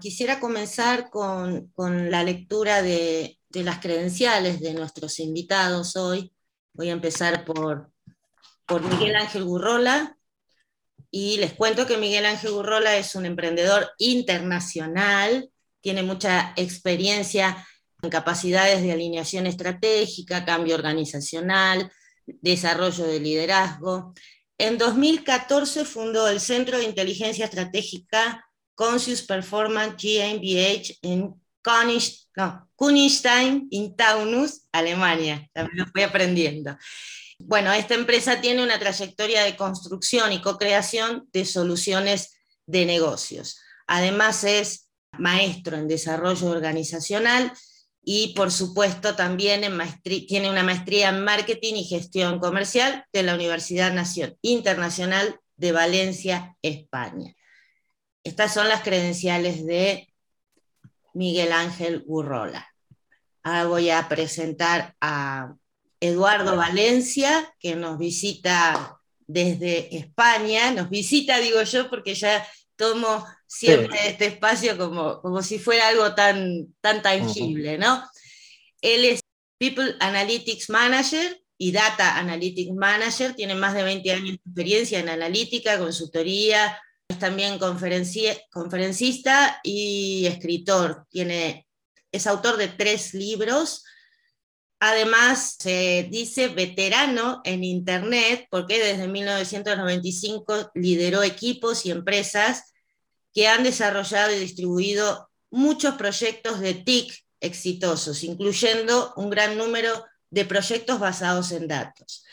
quisiera comenzar con, la lectura de, las credenciales de nuestros invitados hoy. Voy a empezar por, por Miguel Ángel Gurrola. Y les cuento que Miguel Ángel Gurrola es un emprendedor internacional, tiene mucha experiencia en capacidades de alineación estratégica, cambio organizacional, desarrollo de liderazgo. En 2014 fundó el Centro de Inteligencia Estratégica Conscious Performance GmbH en Königstein in Taunus, Alemania. También lo fui aprendiendo. Bueno, esta empresa tiene una trayectoria de construcción y co-creación de soluciones de negocios. Además es maestro en desarrollo organizacional y por supuesto también tiene una maestría en marketing y gestión comercial de la Universidad Internacional de Valencia, España. Estas son las credenciales de Miguel Ángel Urrola. Ahora voy a presentar a Eduardo Valencia, que nos visita desde España. Nos visita, digo yo, porque ya tomo siempre este espacio como, como si fuera algo tan, tan tangible, ¿no? Él es People Analytics Manager y Data Analytics Manager, tiene más de 20 años de experiencia en analítica, consultoría, es también conferencista y escritor. Tiene, es autor de tres libros. Además, se dice veterano en Internet porque desde 1995 lideró equipos y empresas que han desarrollado y distribuido muchos proyectos de TIC exitosos, incluyendo un gran número de proyectos basados en datos.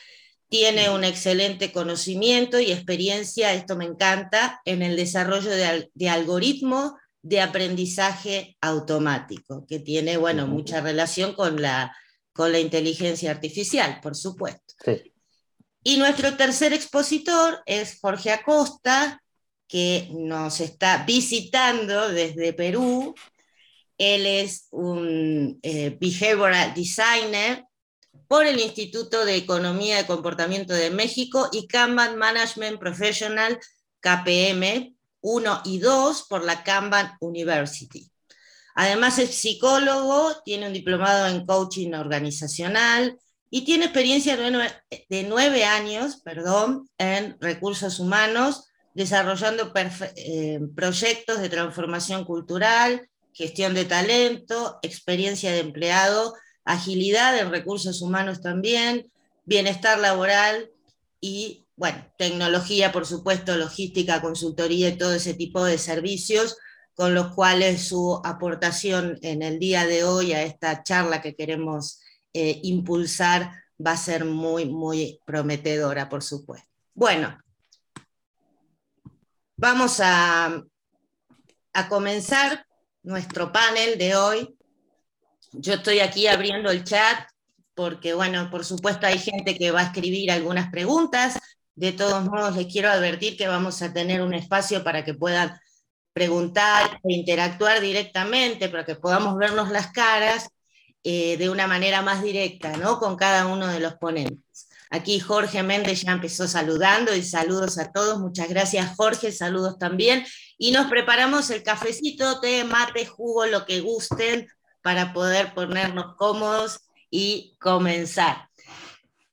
Tiene un excelente conocimiento y experiencia, esto me encanta, en el desarrollo de, algoritmos de aprendizaje automático, que tiene, bueno, mucha relación con la, con la inteligencia artificial, por supuesto. Y nuestro tercer expositor es Jorge Acosta, que nos está visitando desde Perú. Él es un eh, behavioral designer por el Instituto de Economía y Comportamiento de México y Kanban Management Professional KPM 1 y 2 por la Kanban University. Además es psicólogo, tiene un diplomado en coaching organizacional y tiene experiencia de nueve, años perdón, en recursos humanos desarrollando eh, proyectos de transformación cultural, gestión de talento, experiencia de empleado, agilidad en recursos humanos también, bienestar laboral y, bueno, tecnología, por supuesto, logística, consultoría y todo ese tipo de servicios con los cuales su aportación en el día de hoy a esta charla que queremos eh, impulsar va a ser muy, muy prometedora, por supuesto. Bueno, Vamos a, comenzar nuestro panel de hoy. Yo estoy aquí abriendo el chat porque, bueno, por supuesto hay gente que va a escribir algunas preguntas. De todos modos, les quiero advertir que vamos a tener un espacio para que puedan preguntar e interactuar directamente, para que podamos vernos las caras eh, de una manera más directa, ¿no? Con cada uno de los ponentes. Aquí Jorge Méndez ya empezó saludando y saludos a todos. Muchas gracias Jorge, saludos también. Y nos preparamos el cafecito, té, mate, jugo, lo que gusten para poder ponernos cómodos y comenzar.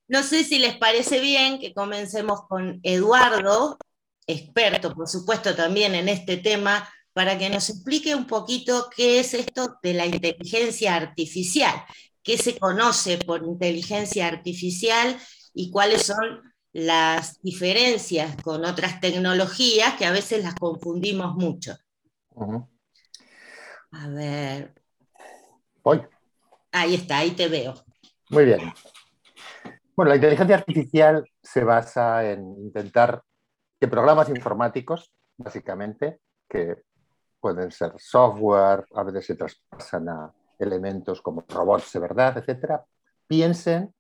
No sé si les parece bien que comencemos con Eduardo, experto por supuesto también en este tema, para que nos explique un poquito qué es esto de la inteligencia artificial, qué se conoce por inteligencia artificial y cuáles son las diferencias con otras tecnologías que a veces las confundimos mucho. A ver. Voy. Ahí está, ahí te veo. Muy bien. Bueno, la inteligencia artificial se basa en intentar que programas informáticos, básicamente, que pueden ser software, a veces se traspasan a elementos como robots de verdad, etcétera, piensen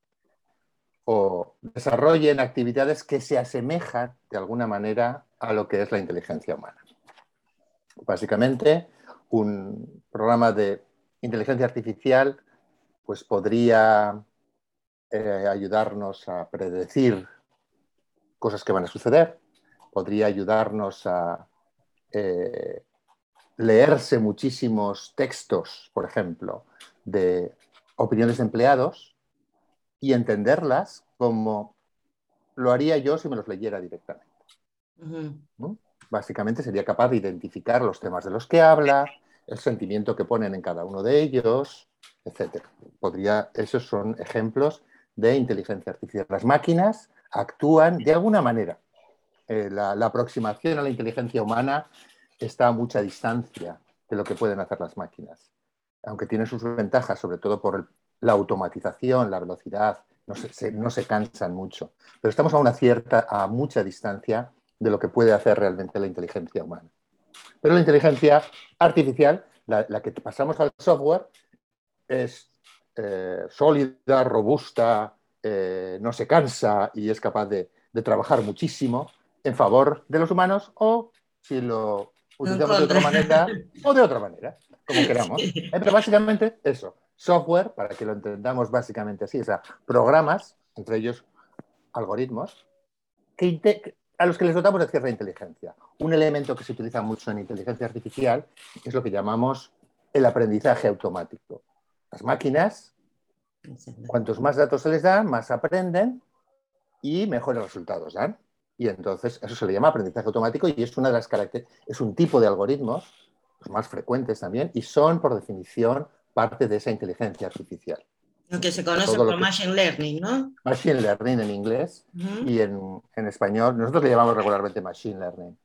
o desarrollen actividades que se asemejan de alguna manera a lo que es la inteligencia humana. Básicamente, un programa de inteligencia artificial pues podría eh, ayudarnos a predecir cosas que van a suceder, podría ayudarnos a eh, leerse muchísimos textos, por ejemplo, de opiniones de empleados y entenderlas como lo haría yo si me los leyera directamente. Básicamente sería capaz de identificar los temas de los que habla, el sentimiento que ponen en cada uno de ellos, etc. Podría, esos son ejemplos de inteligencia artificial. Las máquinas actúan de alguna manera. Eh, la, aproximación a la inteligencia humana está a mucha distancia de lo que pueden hacer las máquinas. Aunque tienen sus ventajas, sobre todo por la automatización, la velocidad, no se, no se, cansan mucho. Pero estamos a una cierta, a mucha distancia de lo que puede hacer realmente la inteligencia humana. Pero la inteligencia artificial, la, que pasamos al software, es eh, sólida, robusta, eh, no se cansa y es capaz de, trabajar muchísimo en favor de los humanos o si lo utilizamos de otra manera o de otra manera, como queramos. Eh, pero básicamente eso, software, para que lo entendamos básicamente así, o sea, programas, entre ellos algoritmos, que, a los que les dotamos de cierta inteligencia. Un elemento que se utiliza mucho en inteligencia artificial es lo que llamamos el aprendizaje automático. Las máquinas, cuantos más datos se les dan, más aprenden y mejores resultados dan. Y entonces eso se le llama aprendizaje automático y es una de las es un tipo de algoritmos los más frecuentes también y son por definición parte de esa inteligencia artificial. Lo que se conoce como Machine Learning, ¿no? Machine Learning en inglés y en, en, español, nosotros le llamamos regularmente Machine Learning.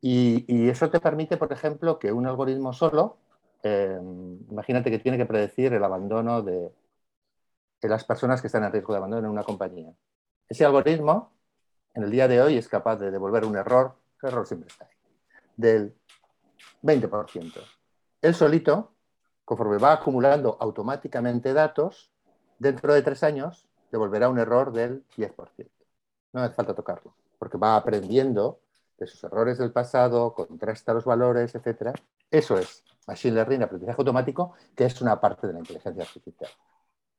Y, y eso te permite, por ejemplo, que un algoritmo solo, eh, imagínate que tiene que predecir el abandono de, de, las personas que están en riesgo de abandono en una compañía. Ese algoritmo, en el día de hoy, es capaz de devolver un error, el error siempre está ahí, del 20%. Él solito, conforme va acumulando automáticamente datos, dentro de tres años devolverá un error del 10%. No hace falta tocarlo, porque va aprendiendo de sus errores del pasado, contrasta los valores, etc. Eso es Machine Learning, aprendizaje automático, que es una parte de la inteligencia artificial.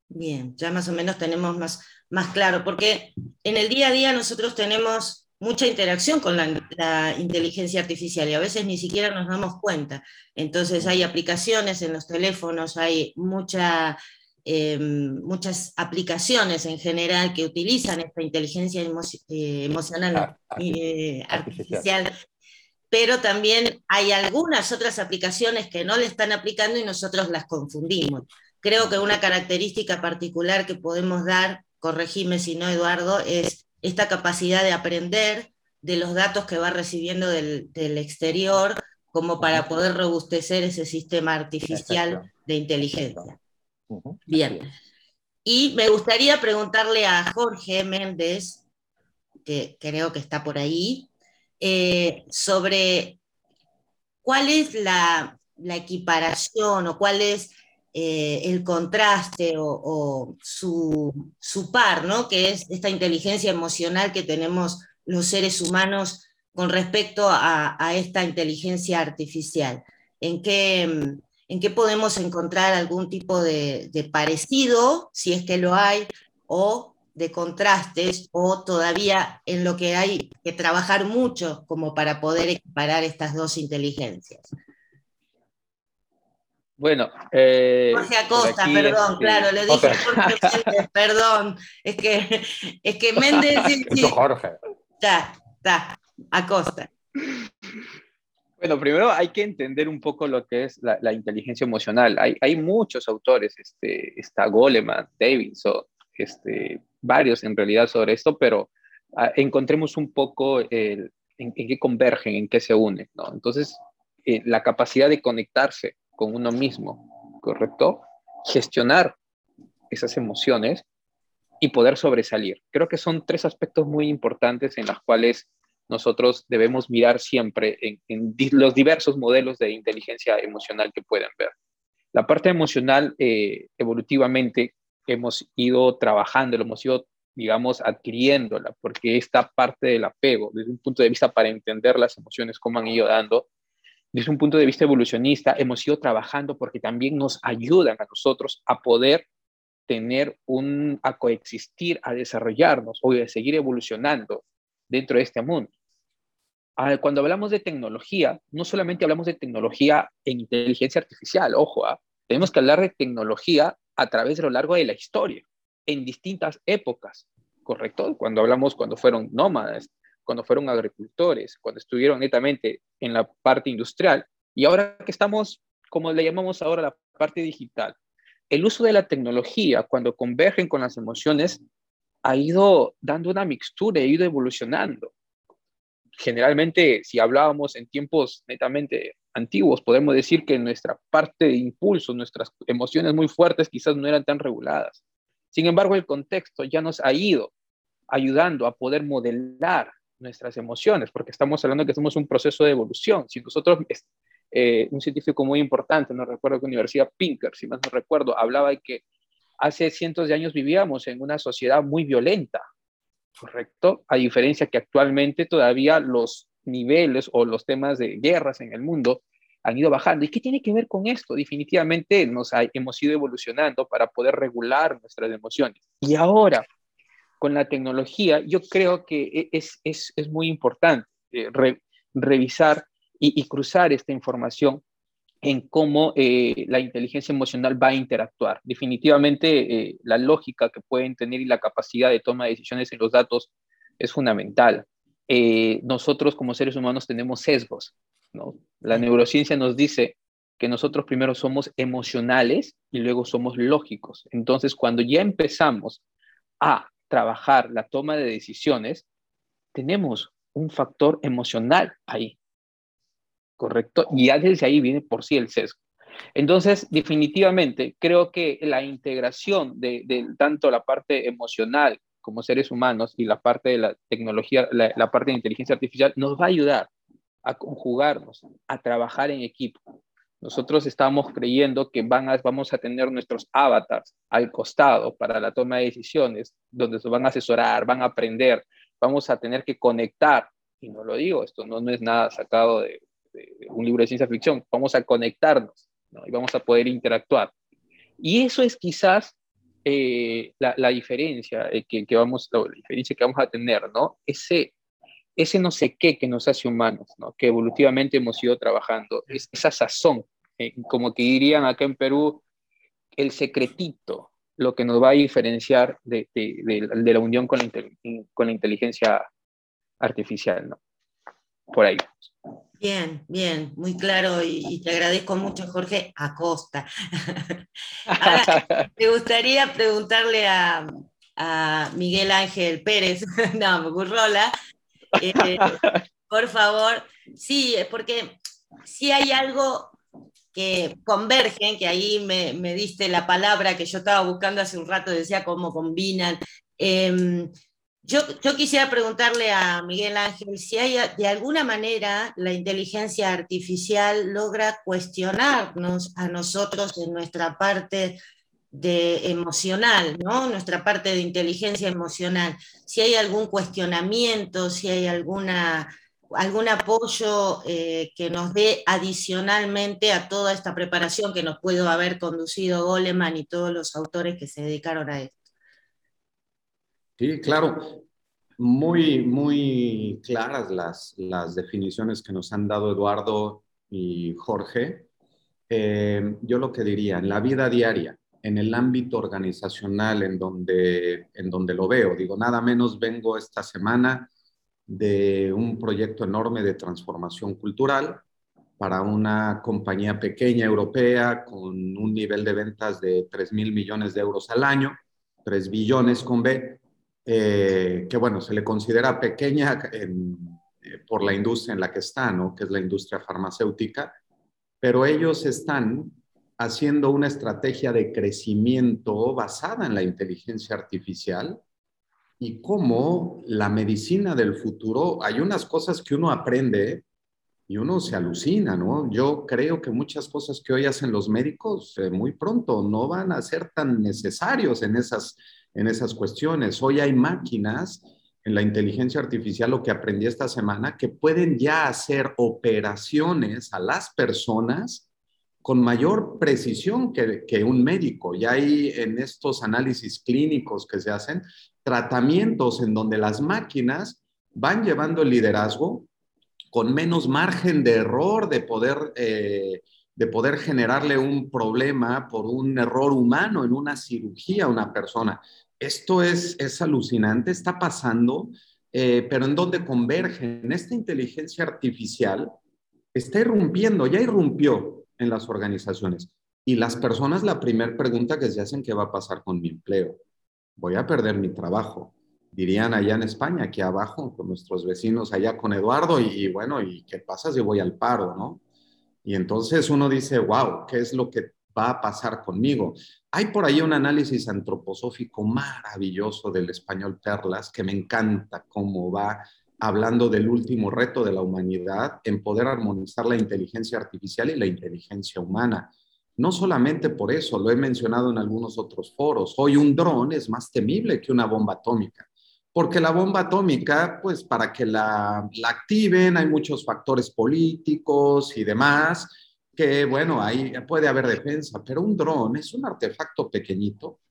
Bien, ya más o menos tenemos más, más claro, porque en el día a día nosotros tenemos mucha interacción con la, la, inteligencia artificial y a veces ni siquiera nos damos cuenta. Entonces hay aplicaciones en los teléfonos, hay mucha Em, muchas aplicaciones en general que utilizan esta inteligencia eh, emocional ah, eh, artificial. pero también hay algunas otras aplicaciones que no le están aplicando y nosotros las confundimos. Creo que una característica particular que podemos dar, corregime si no Eduardo, es esta capacidad de aprender de los datos que va recibiendo del, del exterior como para poder robustecer ese sistema artificial de inteligencia. Bien. Y me gustaría preguntarle a Jorge Méndez, que creo que está por ahí, eh, sobre cuál es la, equiparación o cuál es eh, el contraste o, su, par, ¿no? que es esta inteligencia emocional que tenemos los seres humanos con respecto a, a esta inteligencia artificial. ¿En qué, en qué podemos encontrar algún tipo de, parecido, si es que lo hay, o de contrastes, o todavía en lo que hay que trabajar mucho como para poder equiparar estas dos inteligencias. Bueno, eh, Jorge Acosta, perdón, este, claro, le dije Jorge Méndez, perdón, es que, es que Méndez... Sí, Jorge. Está, está, Acosta. Bueno, primero hay que entender un poco lo que es la, inteligencia emocional. Hay, hay, muchos autores, este, está Goleman, Davidson, este, varios en realidad sobre esto, pero ah, encontremos un poco en, qué convergen, en qué se unen. ¿no? Entonces, eh, la capacidad de conectarse con uno mismo, ¿correcto? Gestionar esas emociones y poder sobresalir. Creo que son tres aspectos muy importantes en los cuales nosotros debemos mirar siempre en, los diversos modelos de inteligencia emocional que pueden ver. La parte emocional, eh, evolutivamente, hemos ido trabajando, lo hemos ido, digamos, adquiriéndola, porque esta parte del apego, desde un punto de vista para entender las emociones, cómo han ido dando, desde un punto de vista evolucionista, hemos ido trabajando porque también nos ayudan a nosotros a poder tener un, a coexistir, a desarrollarnos o a seguir evolucionando dentro de este mundo. Cuando hablamos de tecnología, no solamente hablamos de tecnología en inteligencia artificial, ojo, ¿ah? tenemos que hablar de tecnología a través de lo largo de la historia, en distintas épocas, ¿correcto? Cuando hablamos, cuando fueron nómadas, cuando fueron agricultores, cuando estuvieron netamente en la parte industrial, y ahora que estamos, como le llamamos ahora, la parte digital. El uso de la tecnología, cuando convergen con las emociones, ha ido dando una mixtura, ha ido evolucionando. Generalmente, si hablábamos en tiempos netamente antiguos, podemos decir que nuestra parte de impulso, nuestras emociones muy fuertes quizás no eran tan reguladas. Sin embargo, el contexto ya nos ha ido ayudando a poder modelar nuestras emociones, porque estamos hablando que somos un proceso de evolución. Si nosotros, eh, un científico muy importante, no recuerdo qué universidad, Pinker, si más no recuerdo, hablaba de que hace cientos de años vivíamos en una sociedad muy violenta, ¿correcto? A diferencia que actualmente todavía los niveles o los temas de guerras en el mundo han ido bajando. ¿Y qué tiene que ver con esto? Definitivamente nos hemos ido evolucionando para poder regular nuestras emociones. Y ahora, con la tecnología, yo creo que e, es, es, es muy importante eh, revisar y, cruzar esta información en cómo eh, la inteligencia emocional va a interactuar. Definitivamente eh, la lógica que pueden tener y la capacidad de toma de decisiones en los datos es fundamental. Eh, nosotros como seres humanos tenemos sesgos. ¿no? La neurociencia nos dice que nosotros primero somos emocionales y luego somos lógicos. Entonces, cuando ya empezamos a trabajar la toma de decisiones, tenemos un factor emocional ahí. ¿Correcto? Y ya desde ahí viene por sí el sesgo. Entonces, definitivamente, creo que la integración de, tanto la parte emocional como seres humanos y la parte de la tecnología, la, parte de inteligencia artificial, nos va a ayudar a conjugarnos, a trabajar en equipo. Nosotros estamos creyendo que van a, vamos a tener nuestros avatars al costado para la toma de decisiones, donde se van a asesorar, van a aprender, vamos a tener que conectar. Y no lo digo, esto no, no es nada sacado de, un libro de ciencia ficción, vamos a conectarnos y vamos a poder interactuar. Y eso es quizás eh, la, diferencia eh, que, vamos, la diferencia que vamos a tener, ¿no? Ese, ese no sé qué que nos hace humanos, ¿no? Que evolutivamente hemos ido trabajando, es, esa sazón, eh, como que dirían acá en Perú, el secretito, lo que nos va a diferenciar de, de, la unión con la, con la inteligencia artificial, ¿no? Por ahí. Bien, bien, muy claro y, te agradezco mucho, Jorge Acosta. Ahora, me gustaría preguntarle a, Miguel Ángel Pérez, no, Gurrola, eh, por favor, sí, porque si hay algo que convergen, que ahí me, diste la palabra que yo estaba buscando hace un rato, decía cómo combinan. Em, yo, quisiera preguntarle a Miguel Ángel si hay de alguna manera la inteligencia artificial logra cuestionarnos a nosotros en nuestra parte de emocional, ¿no? Nuestra parte de inteligencia emocional. Si hay algún cuestionamiento, si hay alguna, algún apoyo eh, que nos dé adicionalmente a toda esta preparación que nos pudo haber conducido Goleman y todos los autores que se dedicaron a esto. Sí, claro. Muy, muy claras las, las definiciones que nos han dado Eduardo y Jorge. Eh, yo lo que diría, en la vida diaria, en el ámbito organizacional en donde, en donde lo veo, digo, nada menos vengo esta semana de un proyecto enorme de transformación cultural para una compañía pequeña europea con un nivel de ventas de 3 mil millones de euros al año, 3 billones con B, eh, que bueno, se le considera pequeña eh, por la industria en la que está, ¿no? que es la industria farmacéutica, pero ellos están haciendo una estrategia de crecimiento basada en la inteligencia artificial y cómo la medicina del futuro, hay unas cosas que uno aprende y uno se alucina, ¿no? Yo creo que muchas cosas que hoy hacen los médicos eh, muy pronto no van a ser tan necesarios en esas en esas cuestiones. Hoy hay máquinas en la inteligencia artificial, lo que aprendí esta semana, que pueden ya hacer operaciones a las personas con mayor precisión que, que un médico. Ya hay en estos análisis clínicos que se hacen tratamientos en donde las máquinas van llevando el liderazgo con menos margen de error de poder, eh, de poder generarle un problema por un error humano en una cirugía a una persona. Esto es, es alucinante, está pasando, eh, pero ¿en dónde converge? En esta inteligencia artificial está irrumpiendo, ya irrumpió en las organizaciones. Y las personas, la primera pregunta que se hacen, ¿qué va a pasar con mi empleo? Voy a perder mi trabajo dirían allá en España, aquí abajo, con nuestros vecinos allá con Eduardo, y, bueno, ¿y qué pasa si voy al paro, no? Y entonces uno dice, wow, ¿qué es lo que va a pasar conmigo? Hay por ahí un análisis antroposófico maravilloso del español Perlas, que me encanta cómo va hablando del último reto de la humanidad en poder armonizar la inteligencia artificial y la inteligencia humana. No solamente por eso, lo he mencionado en algunos otros foros, hoy un dron es más temible que una bomba atómica porque la bomba atómica, pues para que la, activen hay muchos factores políticos y demás, que bueno, ahí puede haber defensa, pero un dron es un artefacto pequeñito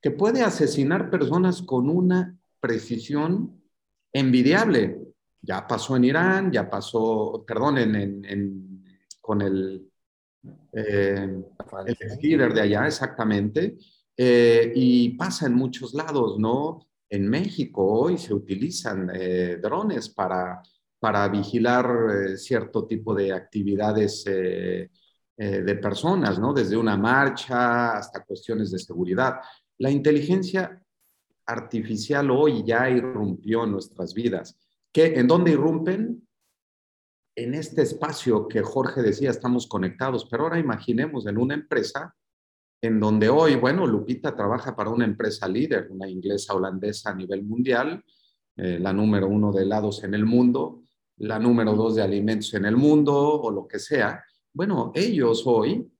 que puede asesinar personas con una precisión envidiable. Ya pasó en Irán, ya pasó, perdón, en, con el, eh, el de allá exactamente, eh, y pasa en muchos lados, ¿no? En México hoy se utilizan eh, drones para, para vigilar eh, cierto tipo de actividades eh, de personas, ¿no? Desde una marcha hasta cuestiones de seguridad. La inteligencia artificial hoy ya irrumpió en nuestras vidas. ¿Qué, ¿En dónde irrumpen? En este espacio que Jorge decía, estamos conectados, pero ahora imaginemos en una empresa en donde hoy, bueno, Lupita trabaja para una empresa líder, una inglesa holandesa a nivel mundial, eh, la número uno de helados en el mundo, la número dos de alimentos en el mundo o lo que sea. Bueno, ellos hoy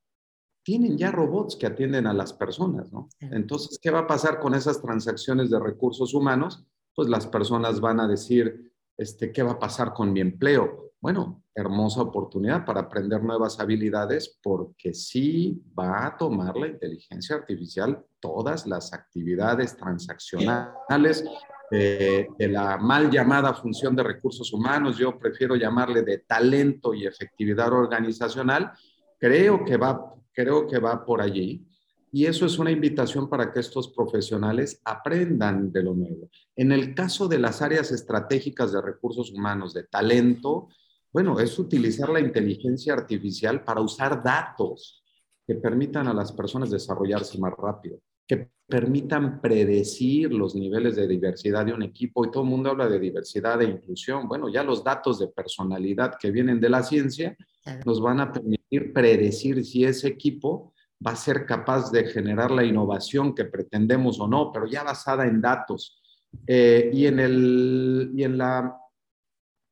tienen ya robots que atienden a las personas, ¿no? Entonces, ¿qué va a pasar con esas transacciones de recursos humanos? Pues las personas van a decir, este, ¿qué va a pasar con mi empleo? Bueno, hermosa oportunidad para aprender nuevas habilidades porque sí va a tomar la inteligencia artificial todas las actividades transaccionales de la mal llamada función de recursos humanos, yo prefiero llamarle de talento y efectividad organizacional, creo que va, creo que va por allí. Y eso es una invitación para que estos profesionales aprendan de lo nuevo. En el caso de las áreas estratégicas de recursos humanos, de talento, bueno, es utilizar la inteligencia artificial para usar datos que permitan a las personas desarrollarse más rápido, que permitan predecir los niveles de diversidad de un equipo. Y todo el mundo habla de diversidad e inclusión. Bueno, ya los datos de personalidad que vienen de la ciencia nos van a permitir predecir si ese equipo va a ser capaz de generar la innovación que pretendemos o no, pero ya basada en datos. Eh, y, en el, y en la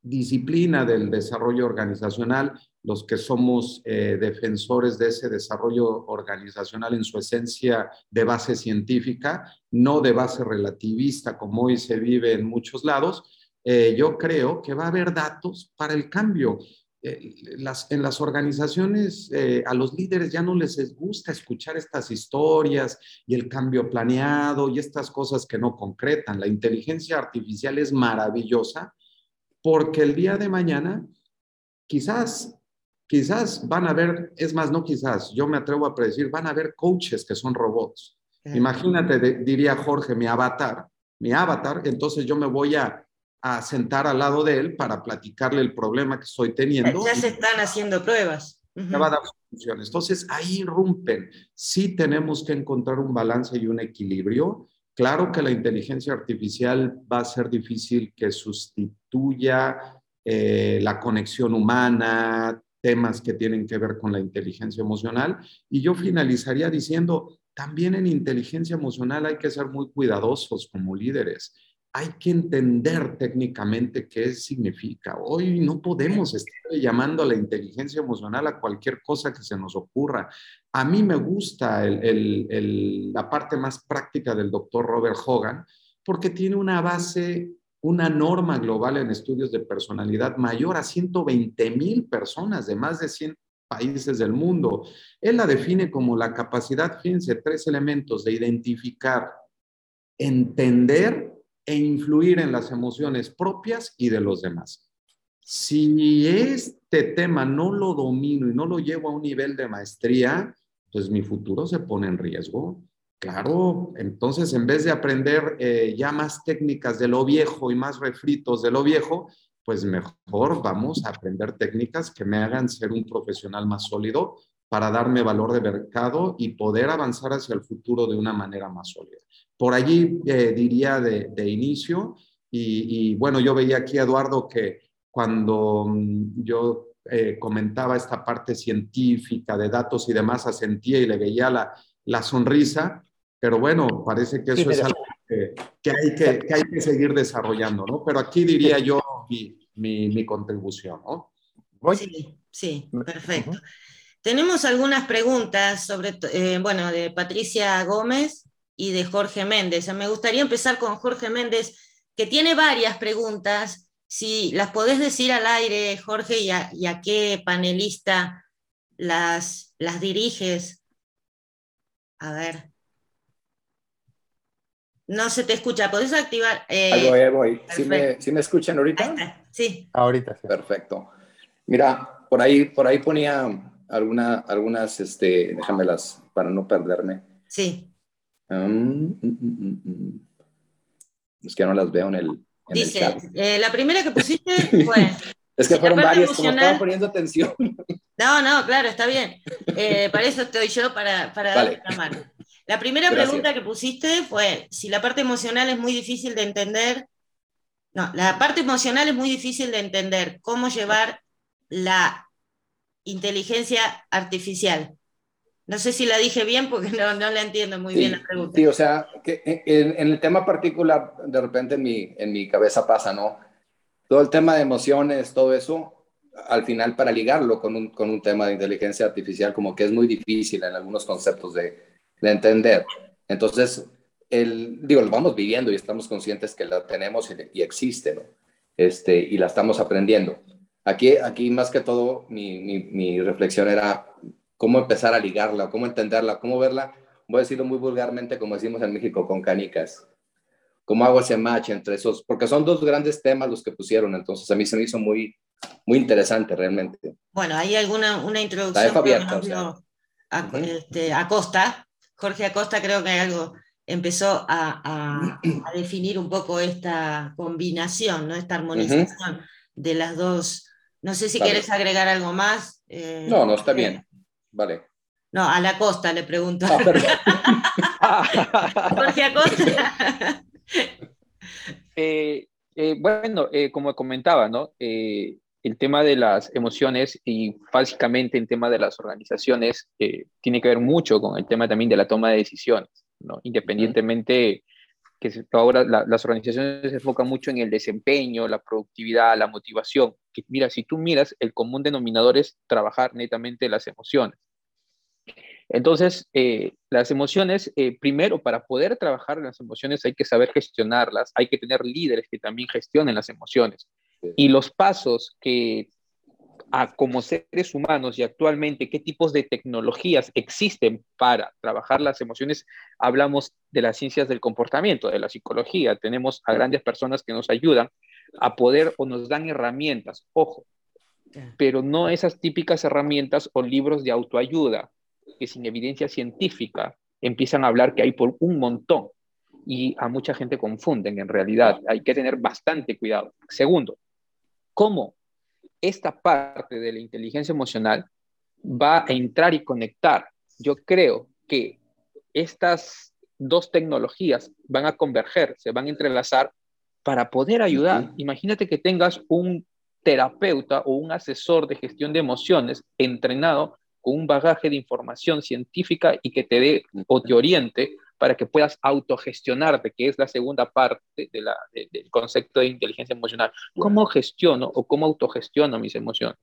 disciplina del desarrollo organizacional, los que somos eh, defensores de ese desarrollo organizacional en su esencia de base científica, no de base relativista como hoy se vive en muchos lados, eh, yo creo que va a haber datos para el cambio. Eh, en las organizaciones a los líderes ya no les gusta escuchar estas historias y el cambio planeado y estas cosas que no concretan. La inteligencia artificial es maravillosa, porque el día de mañana quizás, quizás van a haber, es más, no quizás, yo me atrevo a predecir, van a haber coaches que son robots. Imagínate, diría Jorge, mi avatar, mi avatar, entonces yo me voy a, a, sentar al lado de él para platicarle el problema que estoy teniendo. Ya se están haciendo pruebas. va a dar funciones. Entonces ahí irrumpen. Sí tenemos que encontrar un balance y un equilibrio Claro que la inteligencia artificial va a ser difícil que sustituya eh, la conexión humana, temas que tienen que ver con la inteligencia emocional. Y yo finalizaría diciendo, también en inteligencia emocional hay que ser muy cuidadosos como líderes hay que entender técnicamente qué significa. Hoy no podemos estar llamando a la inteligencia emocional a cualquier cosa que se nos ocurra. A mí me gusta la parte más práctica del doctor Robert Hogan porque tiene una base, una norma global en estudios de personalidad mayor a 120 mil personas de más de 100 países del mundo. Él la define como la capacidad, fíjense, tres elementos de identificar, entender e influir en las emociones propias y de los demás. si este tema no lo domino y no lo llevo a un nivel de maestría, pues mi futuro se pone en riesgo. Claro, entonces en vez de aprender eh, ya más técnicas de lo viejo y más refritos de lo viejo, pues mejor vamos a aprender técnicas que me hagan ser un profesional más sólido para darme valor de mercado y poder avanzar hacia el futuro de una manera más sólida. Por allí eh, diría de, inicio, y, bueno, yo veía aquí, Eduardo, que cuando mm, yo eh, comentaba esta parte científica de datos y demás, asentía y le veía la, la sonrisa, pero bueno, parece que eso es algo que, hay que, que, hay que seguir desarrollando, ¿no? Pero aquí diría yo mi, mi, mi contribución, ¿no? Sí, sí, perfecto. Tenemos algunas preguntas sobre, eh, bueno, de Patricia Gómez y de Jorge Méndez. Me gustaría empezar con Jorge Méndez, que tiene varias preguntas. Si las podés decir al aire, Jorge, y a, qué panelista las, las diriges. A ver. No se te escucha, ¿podés activar? Eh, ahí voy, ¿Sí me, ¿Sí me, escuchan ahorita? Sí. Ahorita sí. Perfecto. Mira, por ahí, por ahí ponía alguna, algunas, este, déjamelas para no perderme. Sí. Um, mm, mm, mm, es que no las veo en el, Dice, eh, la primera que pusiste fue... es que fueron varias, como estaba poniendo atención. No, no, claro, está bien. Eh, para eso estoy yo, para, para vale. la mano. La primera pregunta que pusiste fue si la parte emocional es muy difícil de entender. No, la parte emocional es muy difícil de entender. ¿Cómo llevar la inteligencia artificial. No sé si la dije bien porque no, no la entiendo muy bien la pregunta. Sí, o sea, que en, el tema particular, de repente en mi, en mi cabeza pasa, ¿no? Todo el tema de emociones, todo eso, al final para ligarlo con un, con un tema de inteligencia artificial, como que es muy difícil en algunos conceptos de, de entender. Entonces, el, digo, lo vamos viviendo y estamos conscientes que la tenemos y, y existe, ¿no? Este, y la estamos aprendiendo. Aquí, aquí más que todo, mi, mi, reflexión era cómo empezar a ligarla, cómo entenderla, cómo verla, voy a decirlo muy vulgarmente, como decimos en México, con canicas. ¿Cómo hago ese match entre esos? Porque son dos grandes temas los que pusieron, entonces a mí se me hizo muy, muy interesante realmente. Bueno, hay alguna una introducción abierta, este, Acosta, Jorge Acosta creo que algo empezó a, a, a, definir un poco esta combinación, ¿no? esta armonización de las dos no sé si quieres agregar algo más. Eh, no, no, está bien. Vale. No, a la costa le pregunto. Ah, Jorge Acosta. Eh, eh, bueno, como comentaba, ¿no? El tema de las emociones y básicamente el tema de las organizaciones tiene que ver mucho con el tema también de la toma de decisiones, ¿no? Independientemente que ahora las organizaciones se enfocan mucho en el desempeño, la productividad, la motivación. Que, mira, si tú miras, el común denominador es trabajar netamente las emociones. Entonces, eh, las emociones, eh, primero, para poder trabajar las emociones hay que saber gestionarlas, hay que tener líderes que también gestionen las emociones. Y los pasos que a como seres humanos y actualmente qué tipos de tecnologías existen para trabajar las emociones, hablamos de las ciencias del comportamiento, de la psicología. Tenemos a grandes personas que nos ayudan a poder o nos dan herramientas, ojo, pero no esas típicas herramientas o libros de autoayuda que sin evidencia científica empiezan a hablar que hay por un montón y a mucha gente confunden en realidad. Hay que tener bastante cuidado. Segundo, ¿cómo esta parte de la inteligencia emocional va a entrar y conectar. Yo creo que estas dos tecnologías van a converger, se van a entrelazar para poder ayudar. Imagínate que tengas un terapeuta o un asesor de gestión de emociones entrenado con un bagaje de información científica y que te dé o te oriente para que puedas autogestionarte, que es la segunda parte del concepto de inteligencia emocional. ¿Cómo gestiono o cómo autogestiono mis emociones?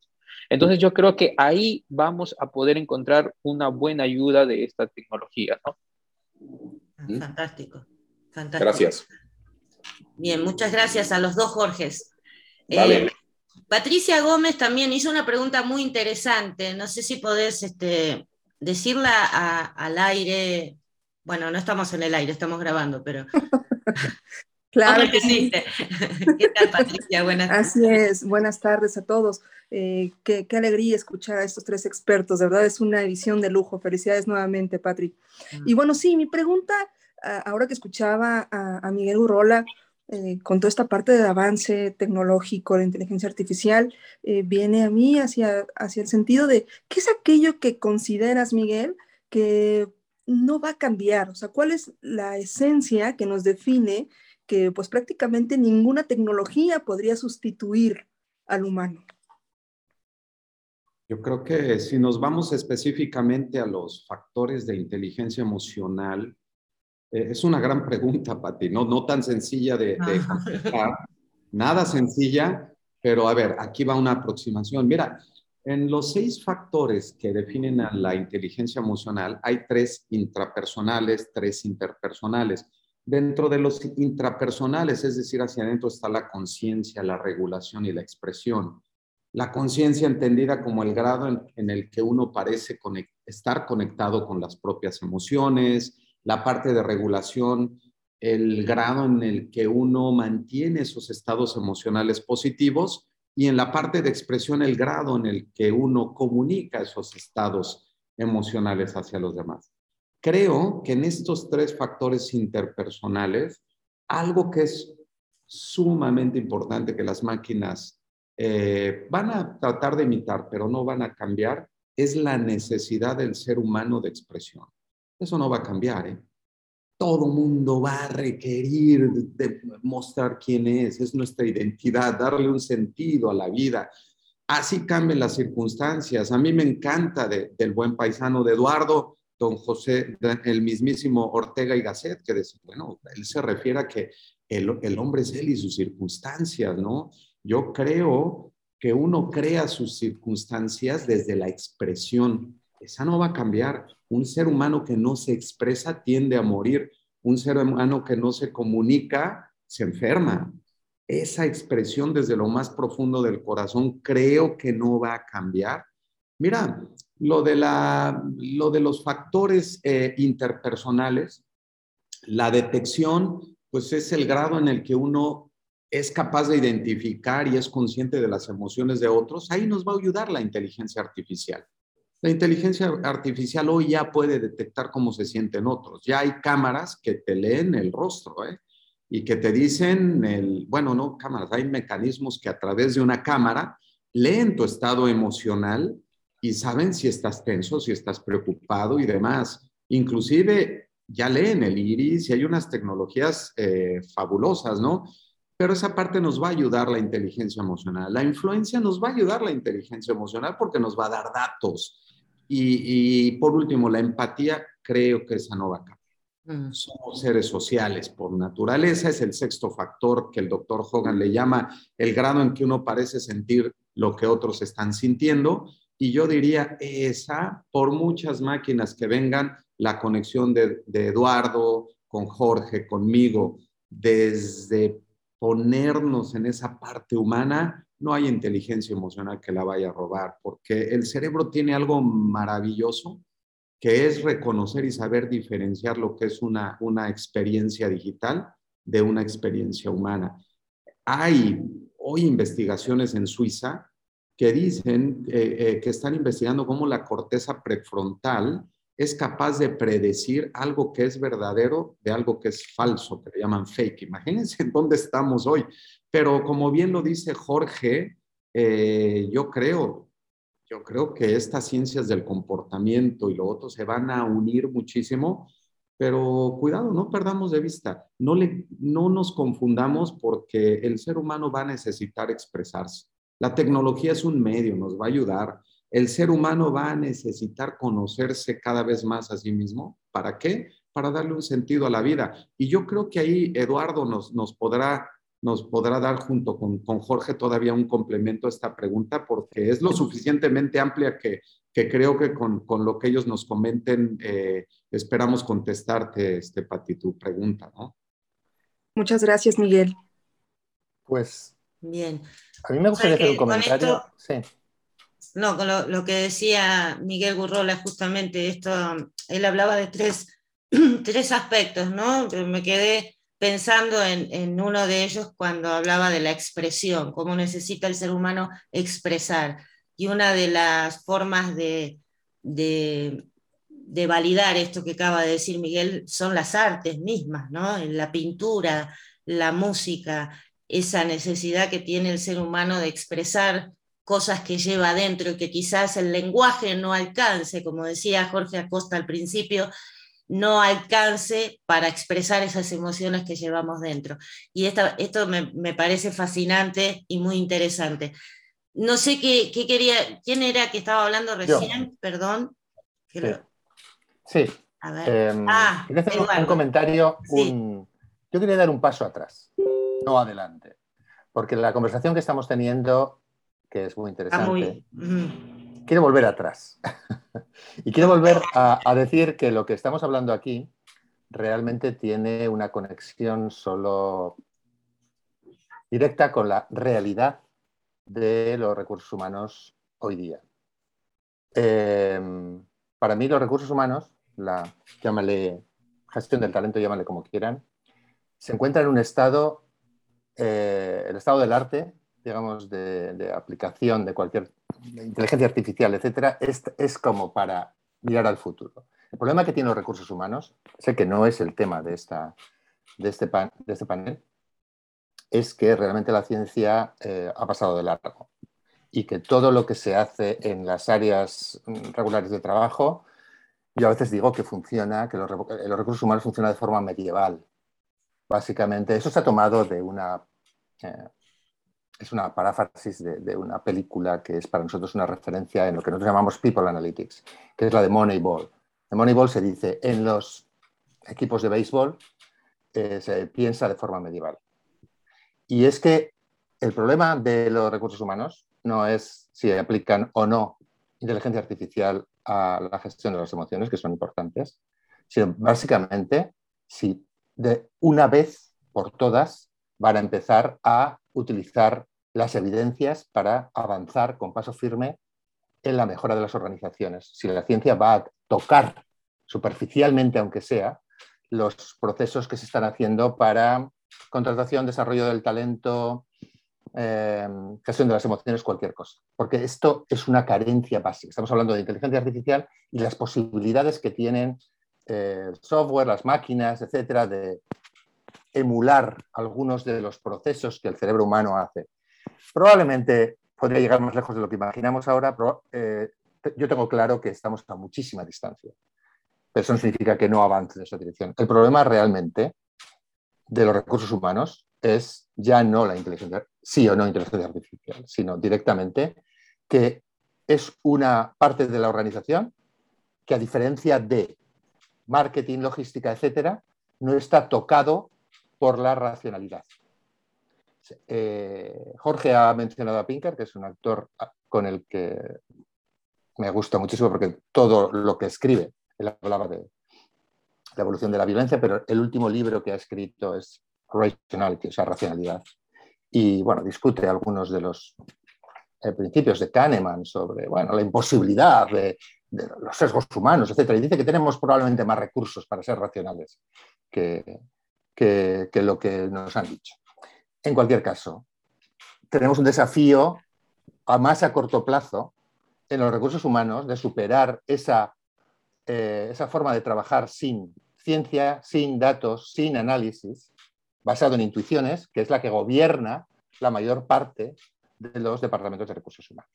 Entonces yo creo que ahí vamos a poder encontrar una buena ayuda de esta tecnología. ¿no? ¿Mm? Fantástico, fantástico. Gracias. Bien, muchas gracias a los dos Jorges. Eh, Patricia Gómez también hizo una pregunta muy interesante. No sé si podés este, decirla al aire bueno, no estamos en el aire, estamos grabando, pero Claro que sí. ¿Qué tal, Patricia? Buenas tardes. Así es, buenas tardes a todos. Eh, qué, alegría escuchar a estos tres expertos, de verdad es una edición de lujo. Felicidades nuevamente, Patri. Ah. Y bueno, sí, mi pregunta, ahora que escuchaba a, Miguel Urrola, eh, con toda esta parte del avance tecnológico, de inteligencia artificial, eh, viene a mí hacia, hacia el sentido de, ¿qué es aquello que consideras, Miguel, que no va a cambiar? O sea, ¿cuál es la esencia que nos define que pues prácticamente ninguna tecnología podría sustituir al humano. Yo creo que si nos vamos específicamente a los factores de inteligencia emocional, eh, es una gran pregunta, Pati, ¿no? no tan sencilla de, de contestar, nada sencilla, pero a ver, aquí va una aproximación. Mira, en los seis factores que definen a la inteligencia emocional, hay tres intrapersonales, tres interpersonales. Dentro de los intrapersonales, es decir, hacia adentro está la conciencia, la regulación y la expresión. La conciencia entendida como el grado en, el que uno parece estar conectado con las propias emociones, la parte de regulación, el grado en el que uno mantiene esos estados emocionales positivos y en la parte de expresión el grado en el que uno comunica esos estados emocionales hacia los demás. Creo que en estos tres factores interpersonales, algo que es sumamente importante que las máquinas eh, van a tratar de imitar, pero no van a cambiar, es la necesidad del ser humano de expresión. Eso no va a cambiar. ¿eh? Todo mundo va a requerir de mostrar quién es, es nuestra identidad, darle un sentido a la vida. Así cambian las circunstancias. A mí me encanta del buen paisano de Eduardo don José, el mismísimo Ortega y Gasset, que decía, bueno, él se refiere a que el, hombre es él y sus circunstancias, ¿no? Yo creo que uno crea sus circunstancias desde la expresión. Esa no va a cambiar. Un ser humano que no se expresa tiende a morir. Un ser humano que no se comunica se enferma. Esa expresión desde lo más profundo del corazón creo que no va a cambiar. Mira, lo de, la, lo de los factores eh, interpersonales, la detección, pues es el grado en el que uno es capaz de identificar y es consciente de las emociones de otros, ahí nos va a ayudar la inteligencia artificial. La inteligencia artificial hoy ya puede detectar cómo se sienten otros. Ya hay cámaras que te leen el rostro, ¿eh? Y que te dicen, el, bueno, no cámaras, hay mecanismos que a través de una cámara leen tu estado emocional y saben si estás tenso, si estás preocupado y demás. Inclusive ya leen el iris y hay unas tecnologías eh, fabulosas, ¿no? Pero esa parte nos va a ayudar la inteligencia emocional. La influencia nos va a ayudar la inteligencia emocional porque nos va a dar datos. Y, por último, la empatía, creo que esa no va a cambiar. Mm. Somos seres sociales por naturaleza, es el sexto factor que el doctor Hogan le llama el grado en que uno parece sentir lo que otros están sintiendo y yo diría esa, por muchas máquinas que vengan, la conexión de, Eduardo con Jorge, conmigo, desde ponernos en esa parte humana, no hay inteligencia emocional que la vaya a robar, porque el cerebro tiene algo maravilloso que es reconocer y saber diferenciar lo que es una, una experiencia digital de una experiencia humana. Hay hoy investigaciones en Suiza que dicen eh, eh, que están investigando cómo la corteza prefrontal es capaz de predecir algo que es verdadero de algo que es falso, que le llaman fake. Imagínense en dónde estamos hoy. Pero como bien lo dice Jorge, eh, yo creo, yo creo que estas ciencias del comportamiento y lo otro se van a unir muchísimo, pero cuidado, no perdamos de vista, no, le, no nos confundamos porque el ser humano va a necesitar expresarse. La tecnología es un medio, nos va a ayudar. El ser humano va a necesitar conocerse cada vez más a sí mismo. ¿Para qué? Para darle un sentido a la vida. Y yo creo que ahí Eduardo nos, nos, podrá, nos podrá dar junto con, con, Jorge todavía un complemento a esta pregunta porque es lo suficientemente amplia que, que creo que con, con, lo que ellos nos comenten eh, esperamos contestarte, este, Pati, tu pregunta, ¿no? Muchas gracias, Miguel. Pues Bien. A mí me gustaría hacer un comentario. sí. No, con lo, que decía Miguel Gurrola, justamente esto, él hablaba de tres, tres aspectos, ¿no? me quedé pensando en, uno de ellos cuando hablaba de la expresión, cómo necesita el ser humano expresar. Y una de las formas de, de, validar esto que acaba de decir Miguel son las artes mismas, ¿no? La pintura, la música, esa necesidad que tiene el ser humano de expresar cosas que lleva adentro y que quizás el lenguaje no alcance, como decía Jorge Acosta al principio, no alcance para expresar esas emociones que llevamos dentro. Y esto me, parece fascinante y muy interesante. No sé qué, quería, quién era que estaba hablando recién, perdón. Sí. A ver. Em, ah, un, comentario, yo quería dar un paso atrás, no adelante, porque la conversación que estamos teniendo, que es muy interesante, quiero volver atrás. y quiero volver a, decir que lo que estamos hablando aquí realmente tiene una conexión solo directa con la realidad de los recursos humanos hoy día. Em, para mí los recursos humanos, la llámale gestión del talento, llámale como quieran, se encuentra en un estado, eh, el estado del arte, digamos, de, aplicación de cualquier inteligencia artificial, etcétera, es, como para mirar al futuro. El problema que tienen los recursos humanos, sé que no es el tema de, esta, de, este, de este panel, es que realmente la ciencia eh, ha pasado de largo y que todo lo que se hace en las áreas regulares de trabajo, yo a veces digo que funciona, que los, los recursos humanos funcionan de forma medieval. Básicamente, eso se ha tomado de una eh, es una paráfrasis de, una película que es para nosotros una referencia en lo que nosotros llamamos People Analytics, que es la de Moneyball. En Moneyball se dice, en los equipos de béisbol eh, se piensa de forma medieval. Y es que el problema de los recursos humanos no es si aplican o no inteligencia artificial a la gestión de las emociones, que son importantes, sino básicamente si de una vez por todas van a empezar a utilizar las evidencias para avanzar con paso firme en la mejora de las organizaciones. Si la ciencia va a tocar superficialmente, aunque sea, los procesos que se están haciendo para contratación, desarrollo del talento, eh, gestión de las emociones, cualquier cosa. Porque esto es una carencia básica. Estamos hablando de inteligencia artificial y las posibilidades que tienen eh, el software, las máquinas, etcétera, de emular algunos de los procesos que el cerebro humano hace. Probablemente podría llegar más lejos de lo que imaginamos ahora, pero eh, yo tengo claro que estamos a muchísima distancia. Pero eso no significa que no avance en esa dirección. El problema realmente de los recursos humanos es ya no la inteligencia, sí o no inteligencia artificial, sino directamente que es una parte de la organización que a diferencia de marketing, logística, etcétera, no está tocado por la racionalidad. Eh, Jorge ha mencionado a Pinker, que es un actor con el que me gusta muchísimo porque todo lo que escribe, él hablaba de la evolución de la violencia, pero el último libro que ha escrito es Rationality, o sea, racionalidad. Y bueno, discute algunos de los eh, principios de Kahneman sobre bueno, la imposibilidad de, los sesgos humanos, etc. Y dice que tenemos probablemente más recursos para ser racionales que, que, lo que nos han dicho. En cualquier caso, tenemos un desafío a más a corto plazo en los recursos humanos de superar esa, eh, esa forma de trabajar sin ciencia, sin datos, sin análisis, basado en intuiciones, que es la que gobierna la mayor parte de los departamentos de recursos humanos.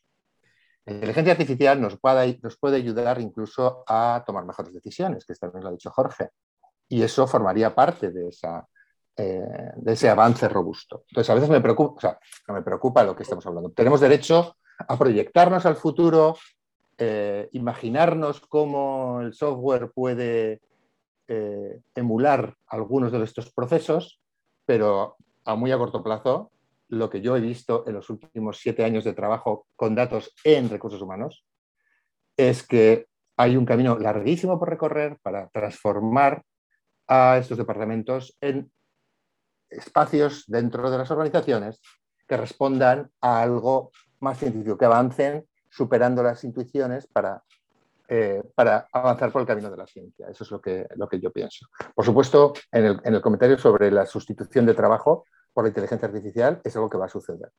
La inteligencia artificial nos puede, nos puede ayudar incluso a tomar mejores decisiones, que también lo ha dicho Jorge y eso formaría parte de, esa, eh, de ese avance robusto. Entonces, a veces me preocupa, o sea, me preocupa lo que estamos hablando. Tenemos derecho a proyectarnos al futuro, eh, imaginarnos cómo el software puede eh, emular algunos de estos procesos, pero a muy a corto plazo, lo que yo he visto en los últimos siete años de trabajo con datos en recursos humanos es que hay un camino larguísimo por recorrer para transformar a estos departamentos en espacios dentro de las organizaciones que respondan a algo más científico, que avancen superando las intuiciones para eh, para avanzar por el camino de la ciencia. Eso es lo que, lo que yo pienso. Por supuesto, en el, en el comentario sobre la sustitución de trabajo por la inteligencia artificial es algo que va a suceder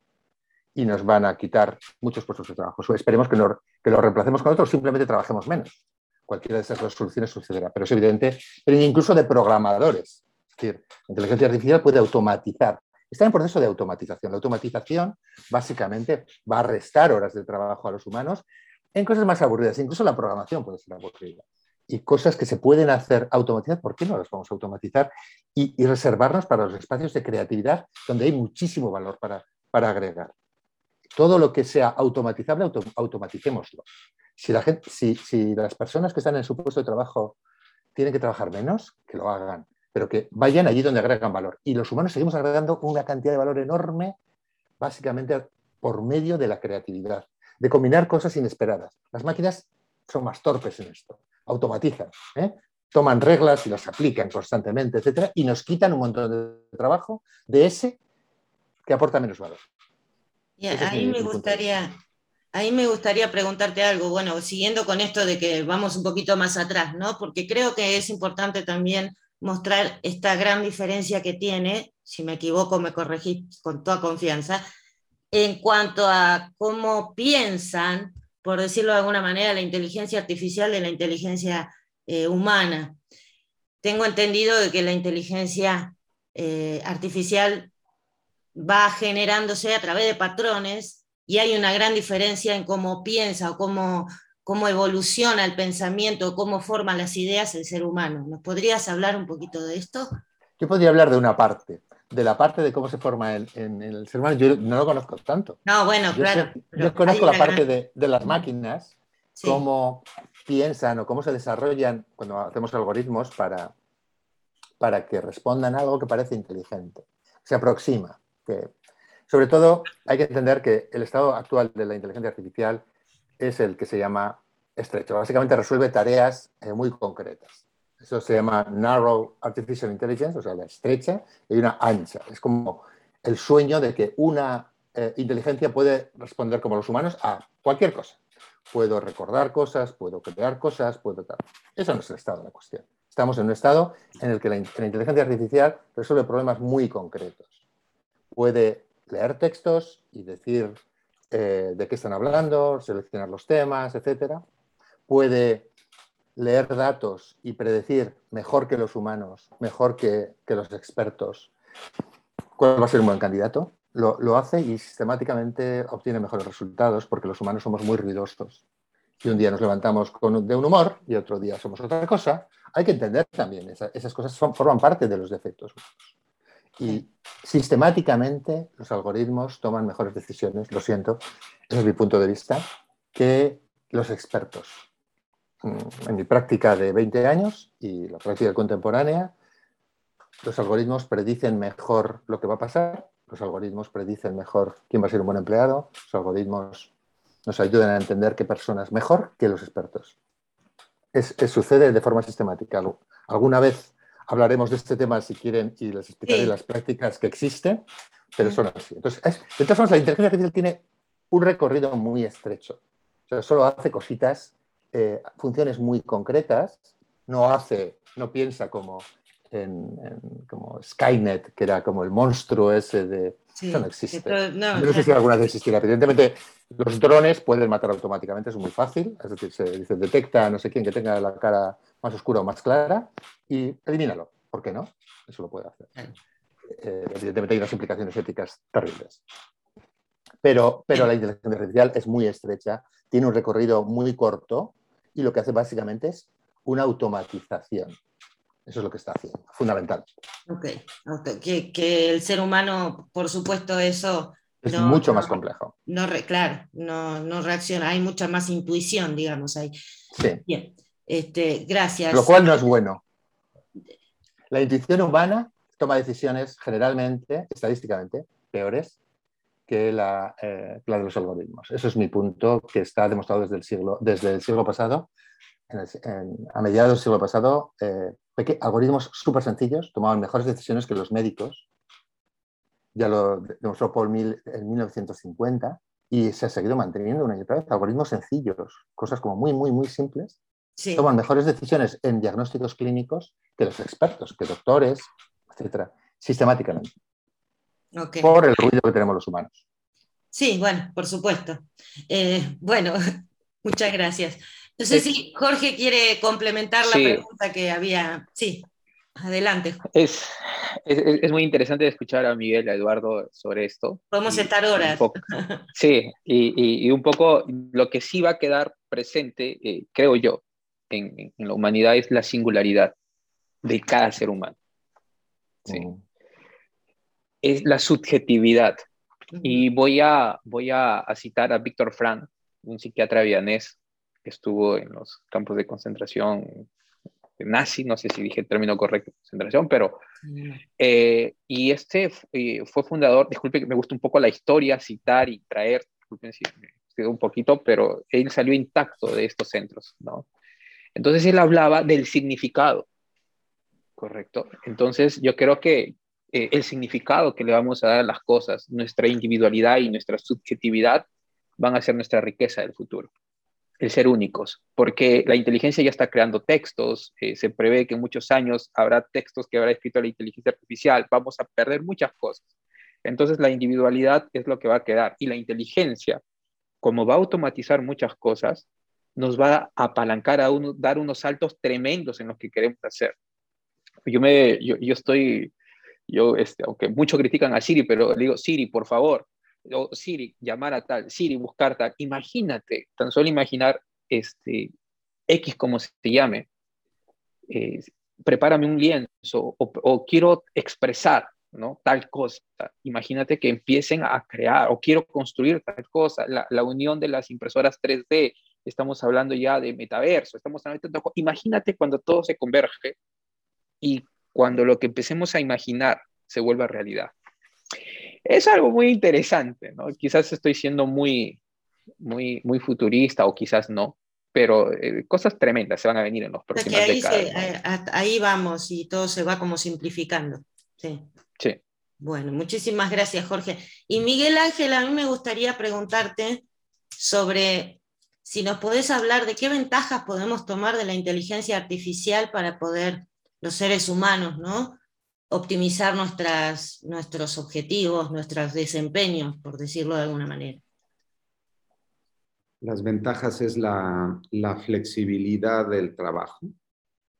y nos van a quitar muchos puestos de trabajo. Esperemos que, no, que lo reemplacemos con otros, simplemente trabajemos menos. Cualquiera de esas dos soluciones sucederá, pero es evidente, pero incluso de programadores. Es decir, la inteligencia artificial puede automatizar. Está en proceso de automatización. La automatización básicamente va a restar horas de trabajo a los humanos en cosas más aburridas. Incluso la programación puede ser aburrida. Y cosas que se pueden hacer automatizar, ¿por qué no las vamos a automatizar? Y, reservarnos para los espacios de creatividad donde hay muchísimo valor para, para agregar todo lo que sea automatizable, automaticémoslo. Si, la gente, si, si, las personas que están en su puesto de trabajo tienen que trabajar menos, que lo hagan, pero que vayan allí donde agregan valor. Y los humanos seguimos agregando una cantidad de valor enorme, básicamente por medio de la creatividad, de combinar cosas inesperadas. Las máquinas son más torpes en esto, automatizan, ¿eh? toman reglas y las aplican constantemente, etcétera, y nos quitan un montón de trabajo de ese que aporta menos valor ahí me gustaría, ahí me gustaría preguntarte algo, bueno, siguiendo con esto de que vamos un poquito más atrás, ¿no? Porque creo que es importante también mostrar esta gran diferencia que tiene, si me equivoco me corregís con toda confianza, en cuanto a cómo piensan, por decirlo de alguna manera, la inteligencia artificial de la inteligencia eh, humana. Tengo entendido de que la inteligencia eh, artificial va generándose a través de patrones y hay una gran diferencia en cómo piensa o cómo, cómo evoluciona el pensamiento, cómo forma las ideas el ser humano. ¿Nos podrías hablar un poquito de esto? Yo podría hablar de una parte, de la parte de cómo se forma el, en el ser humano. Yo no lo conozco tanto. No, bueno, claro. yo conozco la parte de, de, las máquinas, cómo piensan o cómo se desarrollan cuando hacemos algoritmos para, para que respondan a algo que parece inteligente. Se aproxima que, sobre todo, hay que entender que el estado actual de la inteligencia artificial es el que se llama estrecho. Básicamente resuelve tareas eh, muy concretas. Eso se llama Narrow Artificial Intelligence, o sea, la estrecha, y una ancha. Es como el sueño de que una eh, inteligencia puede responder como los humanos a cualquier cosa. Puedo recordar cosas, puedo crear cosas, puedo tal. Eso no es el estado de la cuestión. Estamos en un estado en el que la inteligencia artificial resuelve problemas muy concretos puede leer textos y decir eh, de qué están hablando, seleccionar los temas, etc. Puede leer datos y predecir mejor que los humanos, mejor que, los expertos, cuál va a ser un buen candidato. Lo, hace y sistemáticamente obtiene mejores resultados porque los humanos somos muy ruidosos. Y un día nos levantamos con, de un humor y otro día somos otra cosa. Hay que entender también, esas cosas forman parte de los defectos humanos. Y sistemáticamente los algoritmos toman mejores decisiones, lo siento, ese es mi punto de vista, que los expertos. Mm, en mi práctica de 20 años y la práctica contemporánea, los algoritmos predicen mejor lo que va a pasar, los algoritmos predicen mejor quién va a ser un buen empleado, los algoritmos nos ayudan a entender qué personas mejor que los expertos. Es, sucede de forma sistemática. Alguna vez hablaremos de este tema si quieren y les explicaré las prácticas que existen, pero son así. Entonces, de todas formas, la inteligencia artificial tiene un recorrido muy estrecho. O sea, solo hace cositas, eh, funciones muy concretas, no hace, no piensa como en, como Skynet, que era como el monstruo ese de... eso no existe. no, sé si alguna vez existirá. Evidentemente, los drones pueden matar automáticamente, es muy fácil. Es decir, se dice, detecta no sé quién que tenga la cara más oscura o más clara y elimínalo. ¿Por qué no? Eso lo puede hacer. Eh, evidentemente hay unas implicaciones éticas terribles. Pero, pero la inteligencia artificial es muy estrecha, tiene un recorrido muy corto y lo que hace básicamente es una automatización. Eso es lo que está haciendo, fundamental. Ok, que, el ser humano, por supuesto, eso... Es mucho más complejo. No, claro, no, no, reacciona, hay mucha más intuición, digamos, ahí. Sí. Bien, este, gracias. Lo cual no es bueno. La intuición humana toma decisiones generalmente, estadísticamente, peores que la, eh, de los algoritmos. Eso es mi punto que está demostrado desde el siglo, desde el siglo pasado. a mediados del siglo pasado, eh, algoritmos súper sencillos tomaban mejores decisiones que los médicos. Ya lo demostró Paul Mill en 1950 y se ha seguido manteniendo una y otra vez. Algoritmos sencillos, cosas como muy, muy, muy simples, toman mejores decisiones en diagnósticos clínicos que los expertos, que doctores, etcétera, sistemáticamente. Por el ruido que tenemos los humanos. Sí, bueno, por supuesto. Eh, bueno, muchas gracias. No sé si Jorge quiere complementar la pregunta que había. Sí, adelante. Es, es, muy interesante escuchar a Miguel, a Eduardo sobre esto. Podemos estar horas. sí, y, y, un poco lo que sí va a quedar presente, eh, creo yo, en, en, la humanidad es la singularidad de cada ser humano. ¿sí? Mm. Es la subjetividad. Y voy a, voy a, citar a Víctor Frank, un psiquiatra vianés que estuvo en los campos de concentración nazi, no sé si dije el término correcto, concentración, pero... Eh, y este eh, fue fundador, disculpe que me gusta un poco la historia, citar y traer, disculpen si me un poquito, pero él salió intacto de estos centros, ¿no? Entonces él hablaba del significado, ¿correcto? Entonces yo creo que eh, el significado que le vamos a dar a las cosas, nuestra individualidad y nuestra subjetividad van a ser nuestra riqueza del futuro. El ser únicos, porque la inteligencia ya está creando textos, eh, se prevé que en muchos años habrá textos que habrá escrito la inteligencia artificial, vamos a perder muchas cosas. Entonces la individualidad es lo que va a quedar y la inteligencia, como va a automatizar muchas cosas, nos va a apalancar a dar unos saltos tremendos en lo que queremos hacer. Yo, me, yo, estoy yo, este, aunque muchos critican a Siri, pero le digo, Siri, por favor, o Siri, llamar a tal, Siri, buscar tal. Imagínate, tan solo imaginar este, X como se llame. Eh, prepárame un lienzo o, quiero expresar tal cosa. Imagínate que empiecen a crear o quiero construir tal cosa. La, la unión de las impresoras 3D, estamos hablando ya de metaverso, estamos hablando de Imagínate cuando todo se converge y cuando lo que empecemos a imaginar se vuelva realidad. Es algo muy interesante, ¿no? Quizás estoy siendo muy, muy, muy futurista o quizás no, pero eh, cosas tremendas se van a venir en los próximos ahí décadas. Eh, ahí vamos y todo se va como simplificando. Sí. Sí. Bueno, muchísimas gracias, Jorge. Y Miguel Ángel, a mí me gustaría preguntarte sobre si nos podés hablar de qué ventajas podemos tomar de la inteligencia artificial para poder los seres humanos, ¿no? Optimizar nuestros objetivos, nuestros desempeños, por decirlo de alguna manera. Las ventajas es la, la flexibilidad del trabajo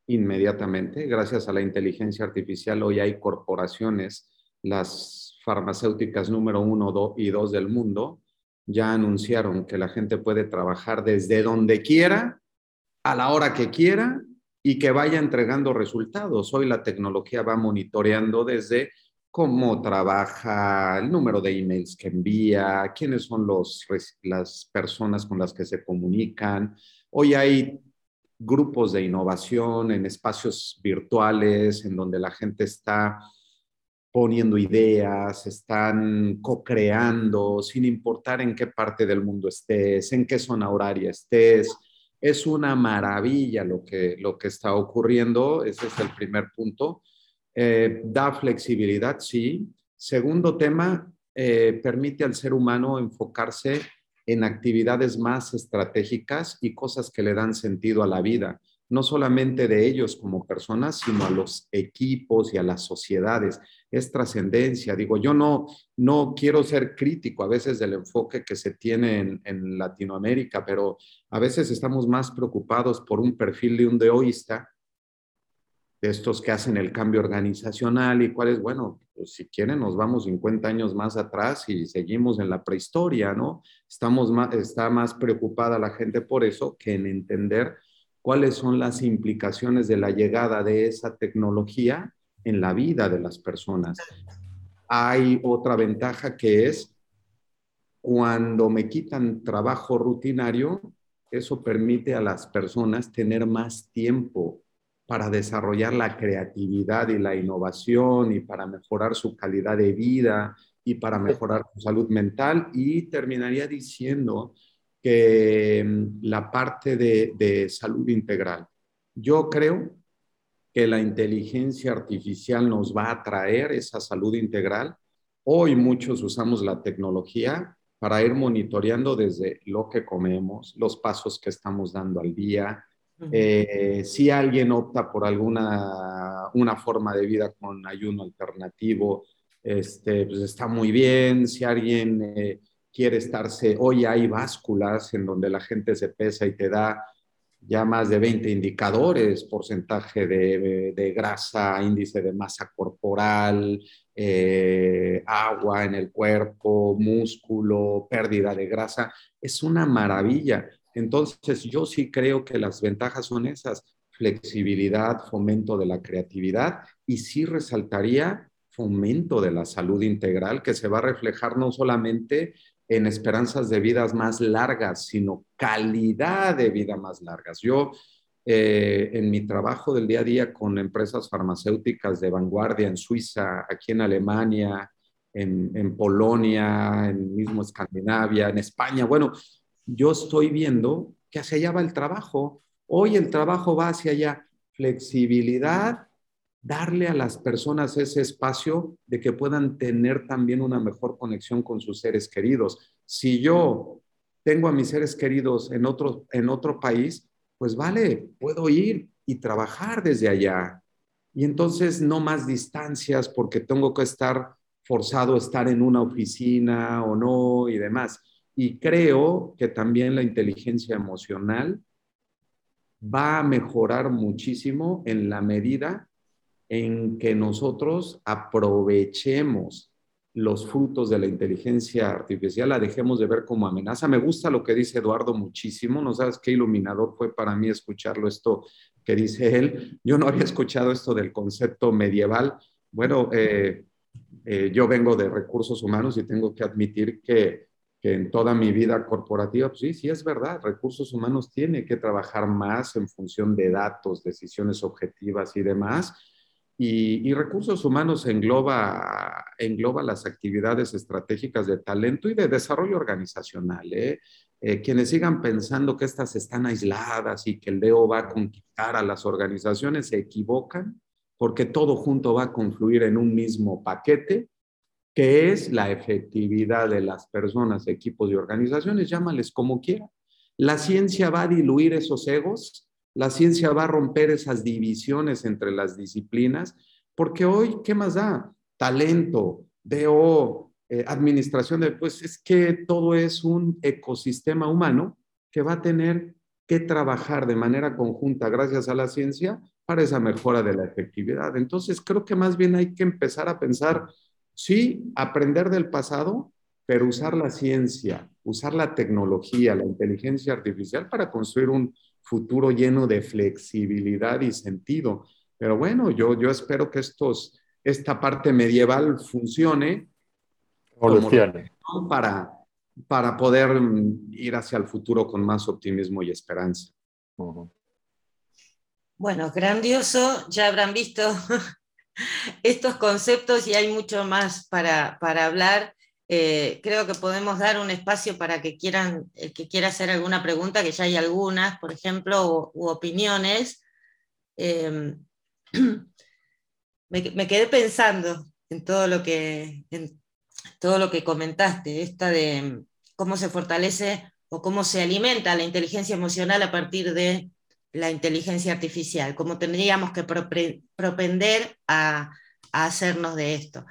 inmediatamente. Gracias a la inteligencia artificial hoy hay corporaciones, las farmacéuticas número uno y dos del mundo, ya anunciaron que la gente puede trabajar desde donde quiera, a la hora que quiera y que vaya entregando resultados. Hoy la tecnología va monitoreando desde cómo trabaja, el número de emails que envía, quiénes son los, las personas con las que se comunican. Hoy hay grupos de innovación en espacios virtuales en donde la gente está poniendo ideas, están co-creando, sin importar en qué parte del mundo estés, en qué zona horaria estés es una maravilla lo que, lo que está ocurriendo, ese es el primer punto. Eh, da flexibilidad, sí. Segundo tema, eh, permite al ser humano enfocarse en actividades más estratégicas y cosas que le dan sentido a la vida no solamente de ellos como personas, sino a los equipos y a las sociedades. Es trascendencia. Digo, yo no, no quiero ser crítico a veces del enfoque que se tiene en, Latinoamérica, pero a veces estamos más preocupados por un perfil de un deoísta, de estos que hacen el cambio organizacional y cuál es, bueno, pues si quieren nos vamos 50 años más atrás y seguimos en la prehistoria, ¿no? Estamos más, está más preocupada la gente por eso que en entender cuáles son las implicaciones de la llegada de esa tecnología en la vida de las personas. Hay otra ventaja que es cuando me quitan trabajo rutinario, eso permite a las personas tener más tiempo para desarrollar la creatividad y la innovación y para mejorar su calidad de vida y para mejorar su salud mental. Y terminaría diciendo que mm, la parte de, salud integral. Yo creo que la inteligencia artificial nos va a traer esa salud integral. Hoy muchos usamos la tecnología para ir monitoreando desde lo que comemos, los pasos que estamos dando al día. Eh, si alguien opta por alguna una forma de vida con ayuno alternativo, este, pues está muy bien. Si alguien eh, quiere estarse, hoy hay básculas en donde la gente se pesa y te da ya más de 20 indicadores, porcentaje de, grasa, índice de masa corporal, eh, agua en el cuerpo, músculo, pérdida de grasa. Es una maravilla. Entonces, yo sí creo que las ventajas son esas, flexibilidad, fomento de la creatividad y sí resaltaría fomento de la salud integral que se va a reflejar no solamente en esperanzas de vidas más largas, sino calidad de vida más largas. Yo, eh, en mi trabajo del día a día con empresas farmacéuticas de vanguardia en Suiza, aquí en Alemania, en, Polonia, en mismo Escandinavia, en España, bueno, yo estoy viendo que hacia allá va el trabajo. Hoy el trabajo va hacia allá. Flexibilidad, darle a las personas ese espacio de que puedan tener también una mejor conexión con sus seres queridos. Si yo tengo a mis seres queridos en otro, en otro país, pues vale, puedo ir y trabajar desde allá. Y entonces no más distancias porque tengo que estar forzado a estar en una oficina o no y demás. Y creo que también la inteligencia emocional va a mejorar muchísimo en la medida en que nosotros aprovechemos los frutos de la inteligencia artificial, la dejemos de ver como amenaza. Me gusta lo que dice Eduardo muchísimo, no sabes qué iluminador fue para mí escucharlo esto que dice él. Yo no había escuchado esto del concepto medieval. Bueno, eh, eh, yo vengo de recursos humanos y tengo que admitir que, en toda mi vida corporativa, pues sí, sí es verdad, recursos humanos tiene que trabajar más en función de datos, decisiones objetivas y demás y, recursos humanos engloba, engloba las actividades estratégicas de talento y de desarrollo organizacional. ¿eh? Eh, quienes sigan pensando que estas están aisladas y que el DEO va a conquistar a las organizaciones se equivocan porque todo junto va a confluir en un mismo paquete que es la efectividad de las personas, equipos y organizaciones, llámales como quieran. La ciencia va a diluir esos egos la ciencia va a romper esas divisiones entre las disciplinas, porque hoy, ¿qué más da? Talento, DO, eh, administración de, pues es que todo es un ecosistema humano que va a tener que trabajar de manera conjunta gracias a la ciencia para esa mejora de la efectividad. Entonces, creo que más bien hay que empezar a pensar, sí, aprender del pasado, pero usar la ciencia, usar la tecnología, la inteligencia artificial para construir un, futuro lleno de flexibilidad y sentido. Pero bueno, yo, yo espero que estos, esta parte medieval funcione. Para, para poder ir hacia el futuro con más optimismo y esperanza. Bueno, grandioso, ya habrán visto estos conceptos y hay mucho más para, para hablar. Eh, creo que podemos dar un espacio para que quieran, el que quiera hacer alguna pregunta, que ya hay algunas, por ejemplo, u, opiniones. Em, me, quedé pensando en todo lo que, en todo lo que comentaste, esta de cómo se fortalece o cómo se alimenta la inteligencia emocional a partir de la inteligencia artificial, cómo tendríamos que propender a hacernos de esto.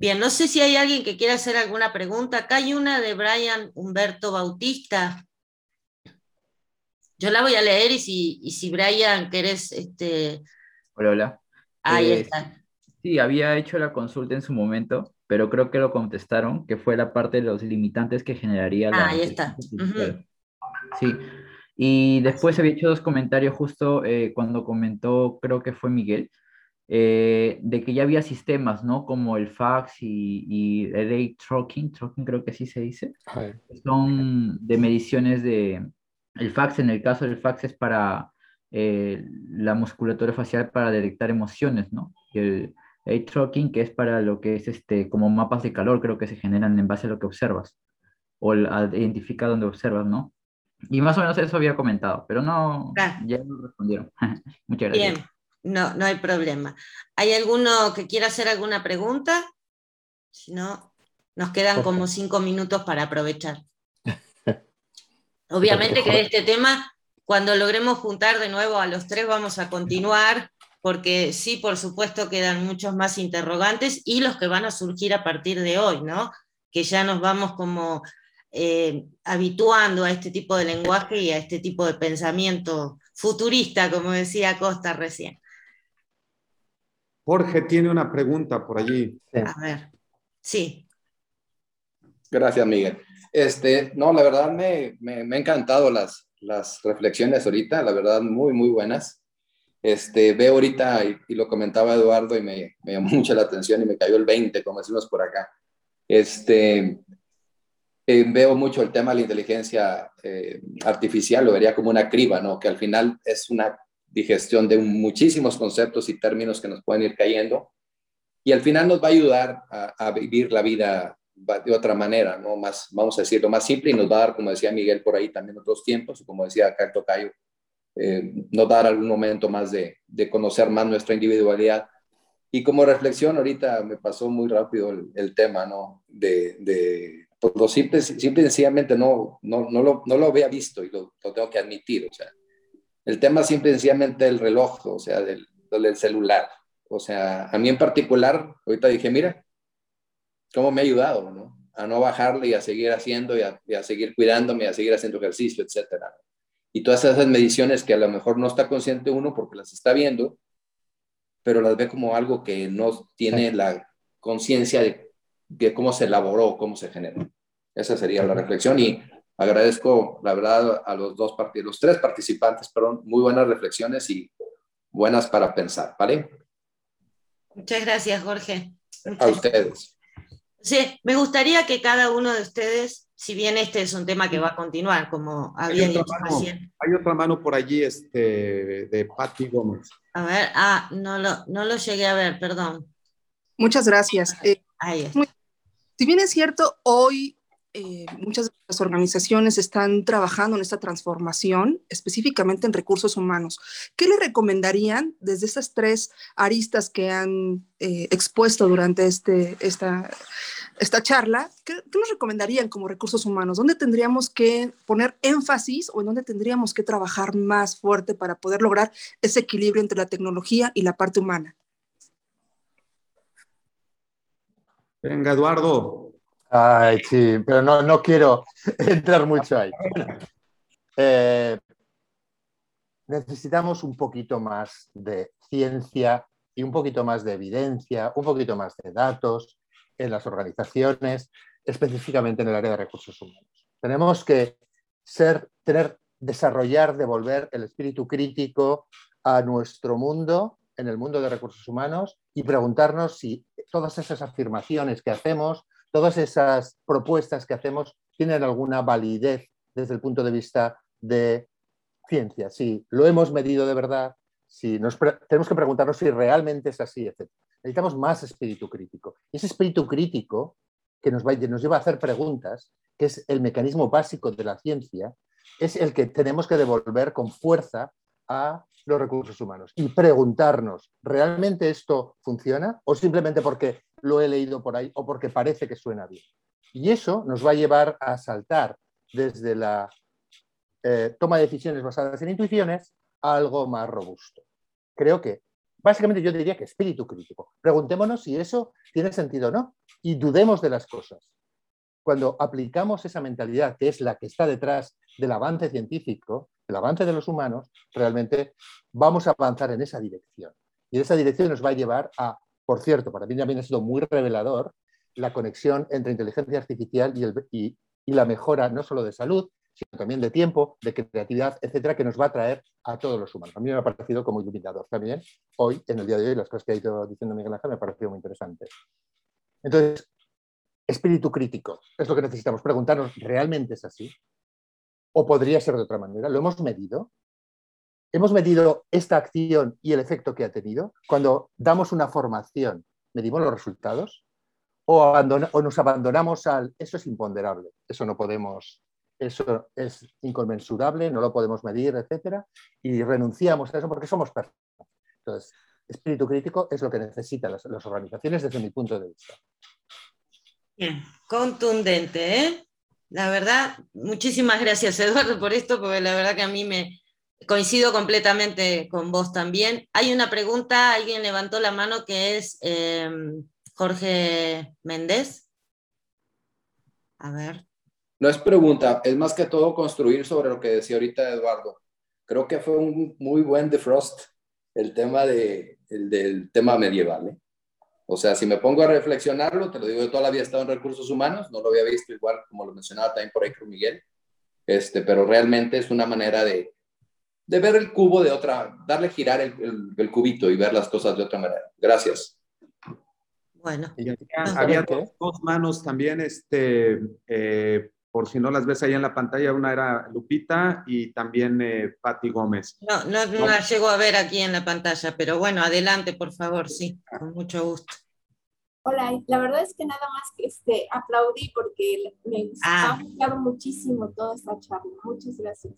Bien, no sé si hay alguien que quiera hacer alguna pregunta. Acá hay una de Brian Humberto Bautista. Yo la voy a leer y si, si Brian, querés... Este... Hola, hola. Ahí eh, está. Sí, había hecho la consulta en su momento, pero creo que lo contestaron, que fue la parte de los limitantes que generaría la... ahí está. Sí. Y después había hecho dos comentarios justo eh, cuando comentó, creo que fue Miguel, eh, de que ya había sistemas, ¿no? Como el fax y, el ray tracking, tracking creo que así se dice, son de mediciones de... El fax, en el caso del fax, es para eh, la musculatura facial para detectar emociones, ¿no? Y el ray tracking, que es para lo que es este, como mapas de calor, creo que se generan en base a lo que observas, o a identificar donde observas, ¿no? Y más o menos eso había comentado, pero no, ya no respondieron. Muchas gracias. Bien. No, no hay problema. ¿Hay alguno que quiera hacer alguna pregunta? Si no, Nos quedan como cinco minutos para aprovechar. Obviamente que este tema, cuando logremos juntar de nuevo a los tres, vamos a continuar, porque sí, por supuesto, quedan muchos más interrogantes y los que van a surgir a partir de hoy, ¿no? Que ya nos vamos como eh, habituando a este tipo de lenguaje y a este tipo de pensamiento futurista, como decía Costa recién. Jorge tiene una pregunta por allí. A ver, sí. Gracias, Miguel. Este, no, la verdad me, me, me encantado las, las reflexiones ahorita, la verdad muy, muy buenas. Este, veo ahorita, y, lo comentaba Eduardo, y me, me, llamó mucho la atención y me cayó el 20, como decimos por acá. Este, eh, veo mucho el tema de la inteligencia eh, artificial, lo vería como una criba, ¿no? Que al final es una digestión de muchísimos conceptos y términos que nos pueden ir cayendo y al final nos va a ayudar a, a vivir la vida de otra manera, ¿no? Más, vamos a decirlo, más simple y nos va a dar, como decía Miguel por ahí, también otros tiempos, como decía Carto Cayo, eh, nos va a dar algún momento más de, de, conocer más nuestra individualidad. Y como reflexión, ahorita me pasó muy rápido el, el tema, ¿no? De, de pues lo simple, simple y sencillamente no, no, no, lo, no lo había visto y lo, lo, tengo que admitir, o sea, el tema simple y sencillamente del reloj, o sea, del, del celular. O sea, a mí en particular, ahorita dije, mira, cómo me ha ayudado, ¿no? A no bajarle y a seguir haciendo y a, y a seguir cuidándome, y a seguir haciendo ejercicio, etcétera. Y todas esas mediciones que a lo mejor no está consciente uno porque las está viendo, pero las ve como algo que no tiene la conciencia de, de, cómo se elaboró, cómo se generó. Esa sería la reflexión y agradezco, la verdad, a los dos los tres participantes, perdón, muy buenas reflexiones y buenas para pensar, ¿vale? Muchas gracias, Jorge. Muchas a ustedes. Sí, me gustaría que cada uno de ustedes, si bien este es un tema que va a continuar, como había dicho recién. Hay otra mano por allí este, de Patti Gómez. A ver, ah, no lo, no lo llegué a ver, perdón. Muchas gracias. Eh, Ahí está. Si bien es cierto, hoy eh, muchas de las organizaciones están trabajando en esta transformación, específicamente en recursos humanos. ¿Qué le recomendarían desde esas tres aristas que han eh, expuesto durante este, esta, esta charla? ¿qué, ¿Qué nos recomendarían como recursos humanos? ¿Dónde tendríamos que poner énfasis o en dónde tendríamos que trabajar más fuerte para poder lograr ese equilibrio entre la tecnología y la parte humana? Venga, Eduardo. Ay, sí, pero no, no quiero entrar mucho ahí. Eh, necesitamos un poquito más de ciencia y un poquito más de evidencia, un poquito más de datos en las organizaciones, específicamente en el área de recursos humanos. Tenemos que ser, tener, desarrollar, devolver el espíritu crítico a nuestro mundo, en el mundo de recursos humanos, y preguntarnos si todas esas afirmaciones que hacemos, todas esas propuestas que hacemos tienen alguna validez desde el punto de vista de ciencia, si lo hemos medido de verdad, si nos tenemos que preguntarnos si realmente es así, etc. Necesitamos más espíritu crítico. Y ese espíritu crítico que nos, va, nos lleva a hacer preguntas, que es el mecanismo básico de la ciencia, es el que tenemos que devolver con fuerza a los recursos humanos y preguntarnos, ¿realmente esto funciona? ¿O simplemente porque lo he leído por ahí o porque parece que suena bien? Y eso nos va a llevar a saltar desde la eh, toma de decisiones basadas en intuiciones a algo más robusto. Creo que, básicamente yo diría que espíritu crítico. Preguntémonos si eso tiene sentido o no y dudemos de las cosas. Cuando aplicamos esa mentalidad, que es la que está detrás del avance científico, el avance de los humanos, realmente vamos a avanzar en esa dirección. Y esa dirección nos va a llevar a, por cierto, para mí también ha sido muy revelador, la conexión entre inteligencia artificial y, el, y, la mejora no solo de salud, sino también de tiempo, de creatividad, etcétera, que nos va a traer a todos los humanos. A mí me ha parecido como iluminador también. Hoy, en el día de hoy, las cosas que ha ido diciendo Miguel Ángel me ha parecido muy interesantes. Entonces, espíritu crítico es lo que necesitamos preguntarnos, ¿realmente es así? ¿O podría ser de otra manera? ¿Lo hemos medido? ¿Hemos medido esta acción y el efecto que ha tenido? Cuando damos una formación, ¿medimos los resultados? ¿O, nos abandonamos al, eso es imponderable, eso no podemos, eso es inconmensurable, no lo podemos medir, etcétera, y renunciamos a eso porque somos personas. Entonces, espíritu crítico es lo que necesitan las, las organizaciones desde mi punto de vista. Bien, contundente, ¿eh? La verdad, muchísimas gracias Eduardo por esto, porque la verdad que a mí me coincido completamente con vos también. Hay una pregunta, alguien levantó la mano que es em, Jorge Méndez. A ver. No es pregunta, es más que todo construir sobre lo que decía ahorita Eduardo. Creo que fue un muy buen defrost el tema de, el del tema medieval. ¿eh? O sea, si me pongo a reflexionarlo, te lo digo, yo toda la vida he estado en recursos humanos, no lo había visto igual como lo mencionaba también por ahí con Miguel, este, pero realmente es una manera de, de ver el cubo de otra, darle girar el, el, cubito y ver las cosas de otra manera. Gracias. Bueno. había, dos, manos también, este, eh, por si no las ves ahí en la pantalla, una era Lupita y también eh, Patti Gómez. No, no, no, la llego a ver aquí en la pantalla, pero bueno, adelante, por favor, sí, con mucho gusto. Hola, la verdad es que nada más que este, aplaudí porque me ha ah. gustado muchísimo toda esta charla. Muchas gracias.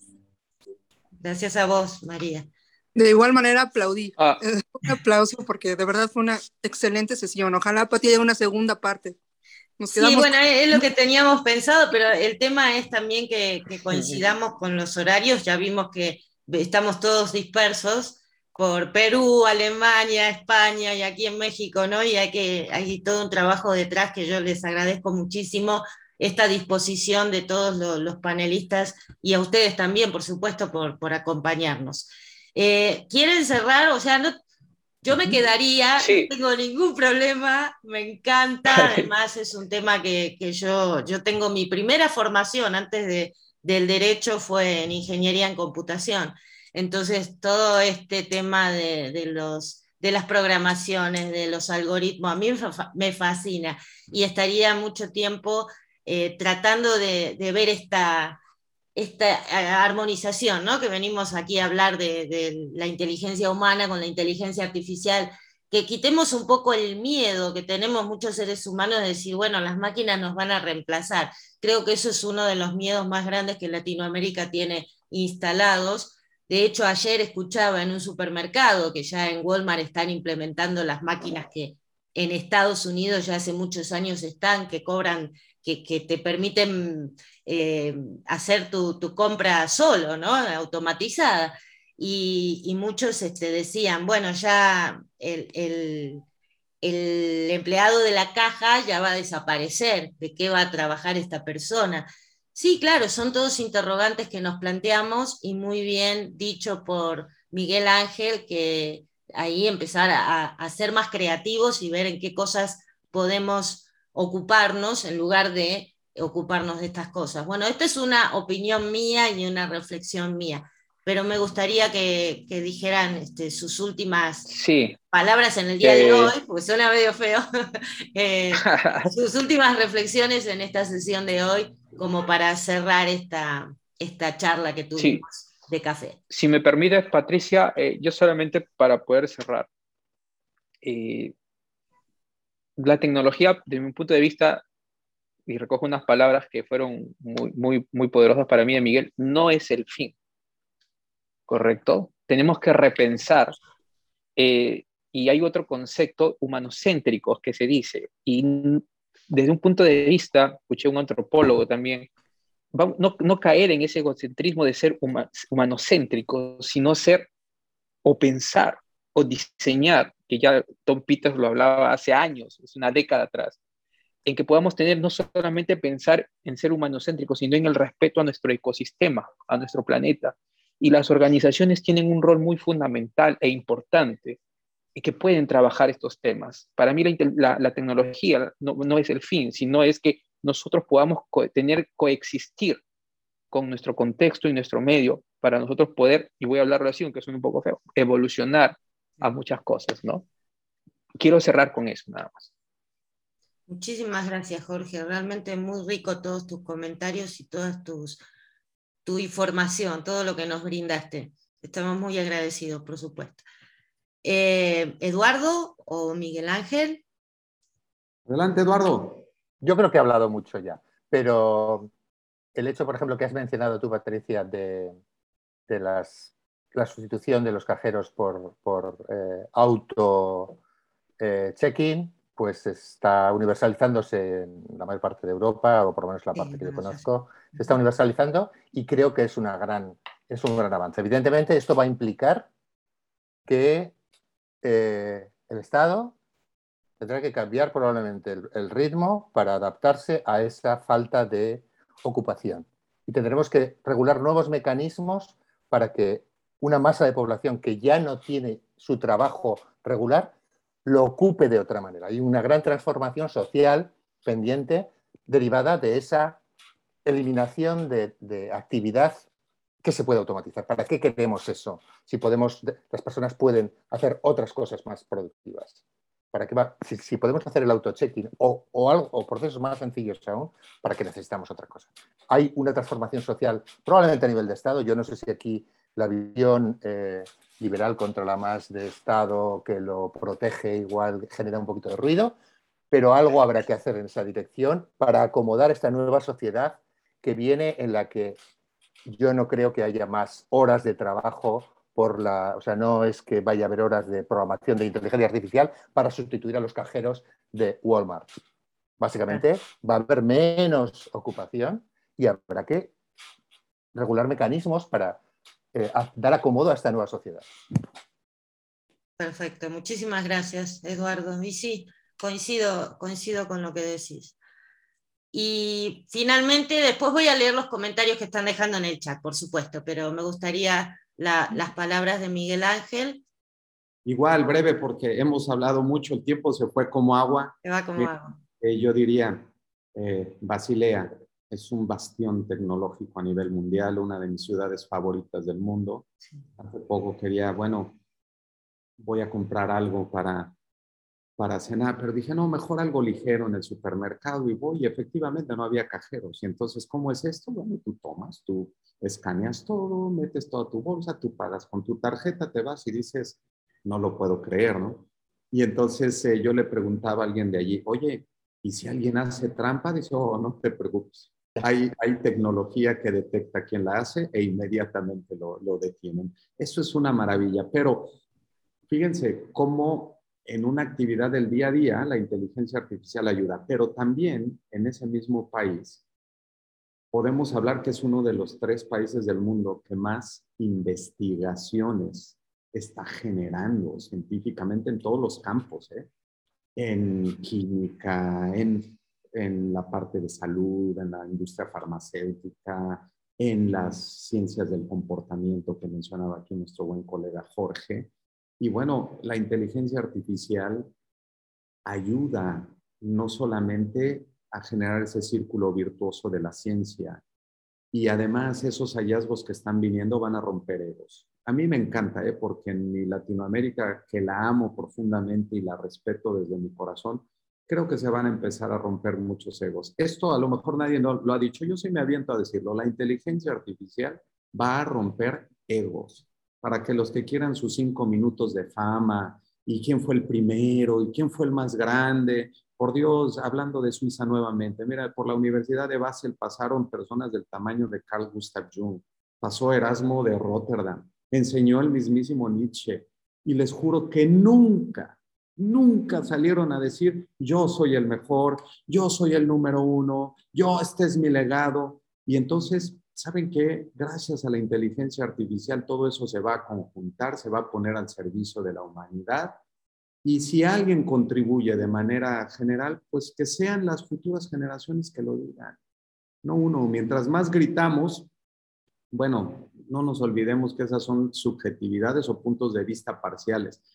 Gracias a vos, María. De igual manera aplaudí. Ah. Un aplauso porque de verdad fue una excelente sesión. Ojalá Pati haya una segunda parte. Sí, bueno, es lo que teníamos pensado, pero el tema es también que, coincidamos con los horarios. Ya vimos que estamos todos dispersos por Perú, Alemania, España y aquí en México, ¿no? Y hay, que, hay todo un trabajo detrás que yo les agradezco muchísimo esta disposición de todos los, panelistas y a ustedes también, por supuesto, por, por acompañarnos. Eh, ¿Quieren cerrar? O sea, no, yo me quedaría, no tengo ningún problema, me encanta, además es un tema que, que, yo, yo tengo mi primera formación antes de, del derecho fue en ingeniería en computación. Entonces, todo este tema de, de los, de las programaciones, de los algoritmos, a mí me fascina. Y estaría mucho tiempo eh, tratando de, de, ver esta, esta armonización, ¿no? que venimos aquí a hablar de, de, la inteligencia humana con la inteligencia artificial, que quitemos un poco el miedo que tenemos muchos seres humanos de decir, bueno, las máquinas nos van a reemplazar. Creo que eso es uno de los miedos más grandes que Latinoamérica tiene instalados. De hecho, ayer escuchaba en un supermercado que ya en Walmart están implementando las máquinas que en Estados Unidos ya hace muchos años están, que cobran que, te permiten eh, hacer tu, compra solo, ¿no? Automatizada. Y, muchos este, decían, bueno, ya el, empleado de la caja ya va a desaparecer, ¿de qué va a trabajar esta persona? Sí, claro, son todos interrogantes que nos planteamos y muy bien dicho por Miguel Ángel, que ahí empezar a, a ser más creativos y ver en qué cosas podemos ocuparnos en lugar de ocuparnos de estas cosas. Bueno, esta es una opinión mía y una reflexión mía, pero me gustaría que, dijeran este, sus últimas palabras en el día de hoy, porque suena medio feo, eh, sus últimas reflexiones en esta sesión de hoy, como para cerrar esta, esta charla que tuvimos de café. Si me permites, Patricia, eh, yo solamente para poder cerrar. Eh, la tecnología, desde mi punto de vista, y recojo unas palabras que fueron muy, muy, muy poderosas para mí Miguel, no es el fin. ¿Correcto? Tenemos que repensar. Eh, y hay otro concepto humanocéntrico que se dice, y desde un punto de vista, escuché un antropólogo también, no, no caer en ese egocentrismo de ser humanocéntrico, sino ser o pensar o diseñar que ya Tom Peters lo hablaba hace años, es una década atrás, en que podamos tener no solamente pensar en ser humanocéntrico, sino en el respeto a nuestro ecosistema, a nuestro planeta. Y las organizaciones tienen un rol muy fundamental e importante y que pueden trabajar estos temas. Para mí la, tecnología no, no, es el fin, sino es que nosotros podamos tener coexistir con nuestro contexto y nuestro medio para nosotros poder, y voy a hablarlo así, aunque suene un poco feo, evolucionar a muchas cosas, ¿no? Quiero cerrar con eso nada más. Muchísimas gracias, Jorge. Realmente muy rico todos tus comentarios y toda tus, tu información, todo lo que nos brindaste. Estamos muy agradecidos, por supuesto. Eh, Eduardo o Miguel Ángel. Adelante, Eduardo. Yo creo que he hablado mucho ya, pero el hecho, por ejemplo, que has mencionado tú, Patricia, de, de las la sustitución de los cajeros por, por eh, auto eh, check-in pues está universalizándose en la mayor parte de Europa, o por lo menos la parte que yo conozco, se está universalizando y creo que es, una gran, es un gran avance. Evidentemente, esto va a implicar que eh, el Estado tendrá que cambiar probablemente el, ritmo para adaptarse a esa falta de ocupación. Y tendremos que regular nuevos mecanismos para que una masa de población que ya no tiene su trabajo regular lo ocupe de otra manera. Hay una gran transformación social pendiente derivada de esa eliminación de, actividad que se puede automatizar. ¿Para qué queremos eso? Si podemos, las personas pueden hacer otras cosas más productivas. ¿Para qué? Si, podemos hacer el auto-checking o, o, algo, o procesos más sencillos aún, ¿para qué necesitamos otra cosa? Hay una transformación social, probablemente a nivel de Estado. Yo no sé si aquí la visión eh, liberal contra la más de Estado que lo protege igual genera un poquito de ruido, pero algo habrá que hacer en esa dirección para acomodar esta nueva sociedad que viene en la que yo no creo que haya más horas de trabajo por la, o sea, no es que vaya a haber horas de programación de inteligencia artificial para sustituir a los cajeros de Walmart. Básicamente va a haber menos ocupación y habrá que regular mecanismos para eh, dar acomodo a esta nueva sociedad. Perfecto, muchísimas gracias, Eduardo. Y sí, coincido, coincido con lo que decís. Y finalmente, después voy a leer los comentarios que están dejando en el chat, por supuesto, pero me gustaría las palabras de Miguel Ángel. Igual, breve, porque hemos hablado mucho, el tiempo se fue como agua. Se va como eh, agua. Eh, yo diría, eh, Basilea es un bastión tecnológico a nivel mundial, una de mis ciudades favoritas del mundo. Hace poco quería, bueno, voy a comprar algo para para cenar, pero dije, no, mejor algo ligero en el supermercado y voy, y efectivamente no había cajeros. Y entonces, ¿cómo es esto? Bueno, tú tomas, tú escaneas todo, metes toda tu bolsa, tú pagas con tu tarjeta, te vas y dices, no lo puedo creer, ¿no? Y entonces eh, yo le preguntaba a alguien de allí, oye, ¿y si alguien hace trampa? Dice, oh, no te preocupes. Hay, hay tecnología que detecta quién la hace e inmediatamente lo, detienen. Eso es una maravilla, pero fíjense cómo en una actividad del día a día, la inteligencia artificial ayuda, pero también en ese mismo país podemos hablar que es uno de los tres países del mundo que más investigaciones está generando científicamente en todos los campos, ¿eh? en química, en, en la parte de salud, en la industria farmacéutica, en las ciencias del comportamiento que mencionaba aquí nuestro buen colega Jorge. Y bueno, la inteligencia artificial ayuda no solamente a generar ese círculo virtuoso de la ciencia, y además esos hallazgos que están viniendo van a romper egos. A mí me encanta, ¿eh? porque en mi Latinoamérica, que la amo profundamente y la respeto desde mi corazón, creo que se van a empezar a romper muchos egos. Esto a lo mejor nadie lo ha dicho, yo sí me aviento a decirlo, la inteligencia artificial va a romper egos para que los que quieran sus cinco minutos de fama y quién fue el primero y quién fue el más grande. Por Dios, hablando de Suiza nuevamente, mira, por la Universidad de Basel pasaron personas del tamaño de Carl Gustav Jung, pasó Erasmo de Rotterdam, enseñó el mismísimo Nietzsche y les juro que nunca, nunca salieron a decir yo soy el mejor, yo soy el número uno, yo este es mi legado. Y entonces ¿saben qué? Gracias a la inteligencia artificial todo eso se va a conjuntar, se va a poner al servicio de la humanidad. Y si alguien contribuye de manera general, pues que sean las futuras generaciones que lo digan. No uno, mientras más gritamos, bueno, no nos olvidemos que esas son subjetividades o puntos de vista parciales.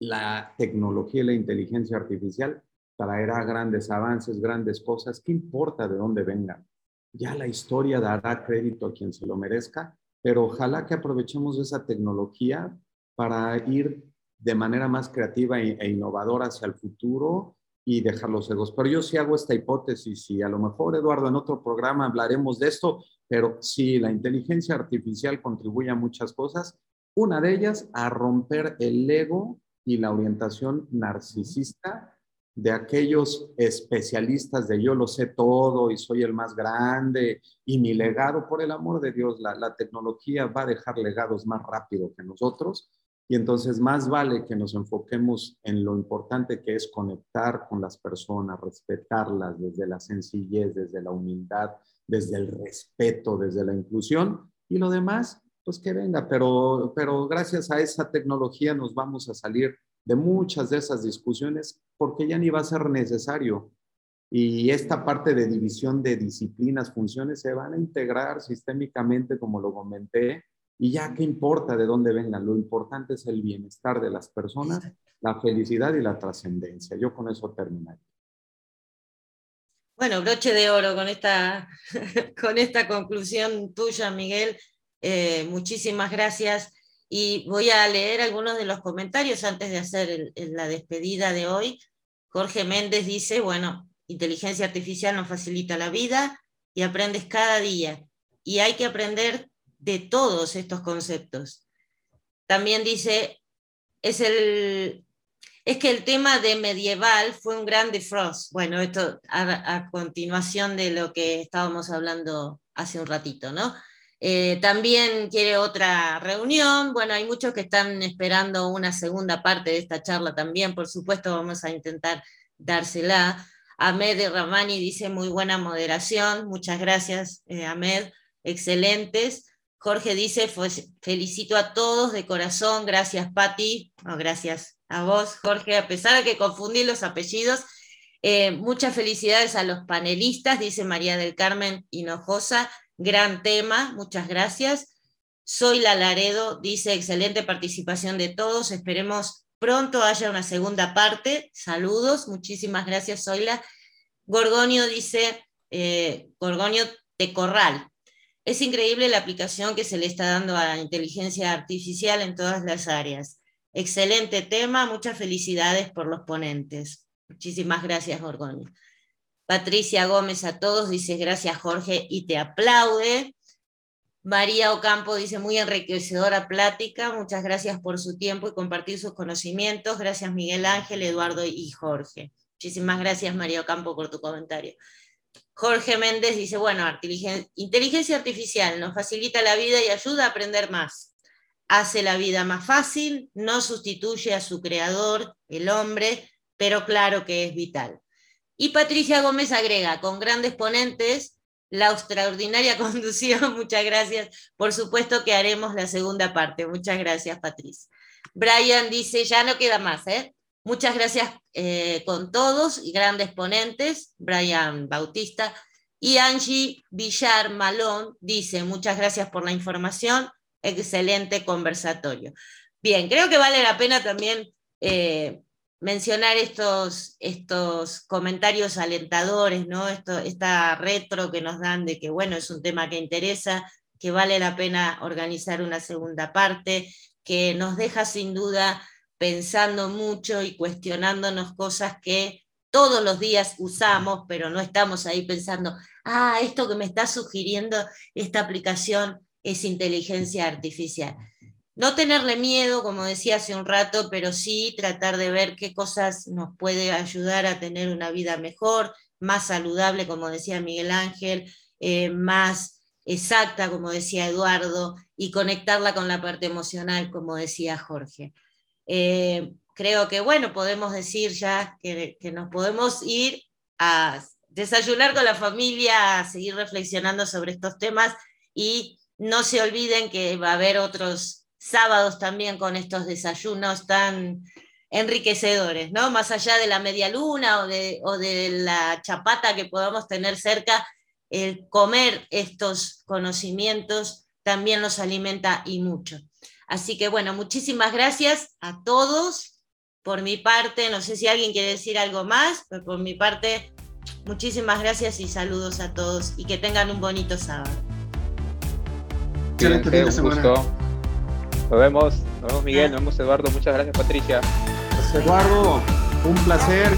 La tecnología y la inteligencia artificial traerá grandes avances, grandes cosas. ¿Qué importa de dónde vengan? ya la historia dará crédito a quien se lo merezca, pero ojalá que aprovechemos esa tecnología para ir de manera más creativa e, e, innovadora hacia el futuro y dejar los egos. Pero yo sí hago esta hipótesis y a lo mejor, Eduardo, en otro programa hablaremos de esto, pero si la inteligencia artificial contribuye a muchas cosas, una de ellas a romper el ego y la orientación narcisista de aquellos especialistas de yo lo sé todo y soy el más grande y mi legado, por el amor de Dios, la, tecnología va a dejar legados más rápido que nosotros. Y entonces más vale que nos enfoquemos en lo importante que es conectar con las personas, respetarlas desde la sencillez, desde la humildad, desde el respeto, desde la inclusión. Y lo demás, pues que venga. Pero, pero gracias a esa tecnología nos vamos a salir de muchas de esas discusiones porque ya ni va a ser necesario. Y esta parte de división de disciplinas, funciones, se van a integrar sistémicamente, como lo comenté, y ya qué importa de dónde vengan, lo importante es el bienestar de las personas, la felicidad y la trascendencia. Yo con eso terminaría. Bueno, broche de oro con esta, con esta conclusión tuya, Miguel. Eh, muchísimas gracias. Y voy a leer algunos de los comentarios antes de hacer la despedida de hoy. Jorge Méndez dice, bueno, inteligencia artificial nos facilita la vida y aprendes cada día. Y hay que aprender de todos estos conceptos. También dice, es, el, es que el tema de medieval fue un gran defrost. Bueno, esto a, continuación de lo que estábamos hablando hace un ratito, ¿no? Eh, también quiere otra reunión. Bueno, hay muchos que están esperando una segunda parte de esta charla también. Por supuesto, vamos a intentar dársela. Ahmed Ramani dice muy buena moderación. Muchas gracias, eh, Ahmed. Excelentes. Jorge dice, felicito a todos de corazón, gracias Patti, gracias a vos Jorge, a pesar de que confundí los apellidos, eh, muchas felicidades a los panelistas, dice María del Carmen Hinojosa, gran tema, muchas gracias. Soy la Laredo, dice excelente participación de todos, esperemos pronto haya una segunda parte, saludos, muchísimas gracias Zoila. Gorgonio dice, eh, Gorgonio de Corral, es increíble la aplicación que se le está dando a la inteligencia artificial en todas las áreas. Excelente tema, muchas felicidades por los ponentes. Muchísimas gracias, Gorgonio. Patricia Gómez a todos dice gracias, Jorge, y te aplaude. María Ocampo dice muy enriquecedora plática, muchas gracias por su tiempo y compartir sus conocimientos. Gracias Miguel Ángel, Eduardo y Jorge. Muchísimas gracias María Ocampo por tu comentario. Jorge Méndez dice, bueno, inteligencia artificial nos facilita la vida y ayuda a aprender más. Hace la vida más fácil, no sustituye a su creador, el hombre, pero claro que es vital. Y Patricia Gómez agrega, con grandes ponentes, la extraordinaria conducción, muchas gracias. Por supuesto que haremos la segunda parte. Muchas gracias, Patricia. Brian dice, ya no queda más, ¿eh? Muchas gracias eh, con todos y grandes ponentes, Brian Bautista y Angie Villar Malón dice, muchas gracias por la información, excelente conversatorio. Bien, creo que vale la pena también eh, mencionar estos, estos comentarios alentadores, ¿no? Esto, esta retro que nos dan de que, bueno, es un tema que interesa, que vale la pena organizar una segunda parte, que nos deja sin duda pensando mucho y cuestionándonos cosas que todos los días usamos, pero no estamos ahí pensando, ah, esto que me está sugiriendo esta aplicación es inteligencia artificial. No tenerle miedo, como decía hace un rato, pero sí tratar de ver qué cosas nos puede ayudar a tener una vida mejor, más saludable, como decía Miguel Ángel, eh, más exacta, como decía Eduardo, y conectarla con la parte emocional, como decía Jorge. Eh, creo que, bueno, podemos decir ya que, nos podemos ir a desayunar con la familia, a seguir reflexionando sobre estos temas y no se olviden que va a haber otros sábados también con estos desayunos tan enriquecedores, ¿no? Más allá de la media luna o de, o de la chapata que podamos tener cerca, el comer estos conocimientos también nos alimenta y mucho. Así que bueno, muchísimas gracias a todos. Por mi parte, no sé si alguien quiere decir algo más, pero por mi parte, muchísimas gracias y saludos a todos y que tengan un bonito sábado. Excelente fin de semana. Nos vemos, nos vemos Miguel, nos vemos Eduardo, muchas gracias Patricia. Eduardo, un placer.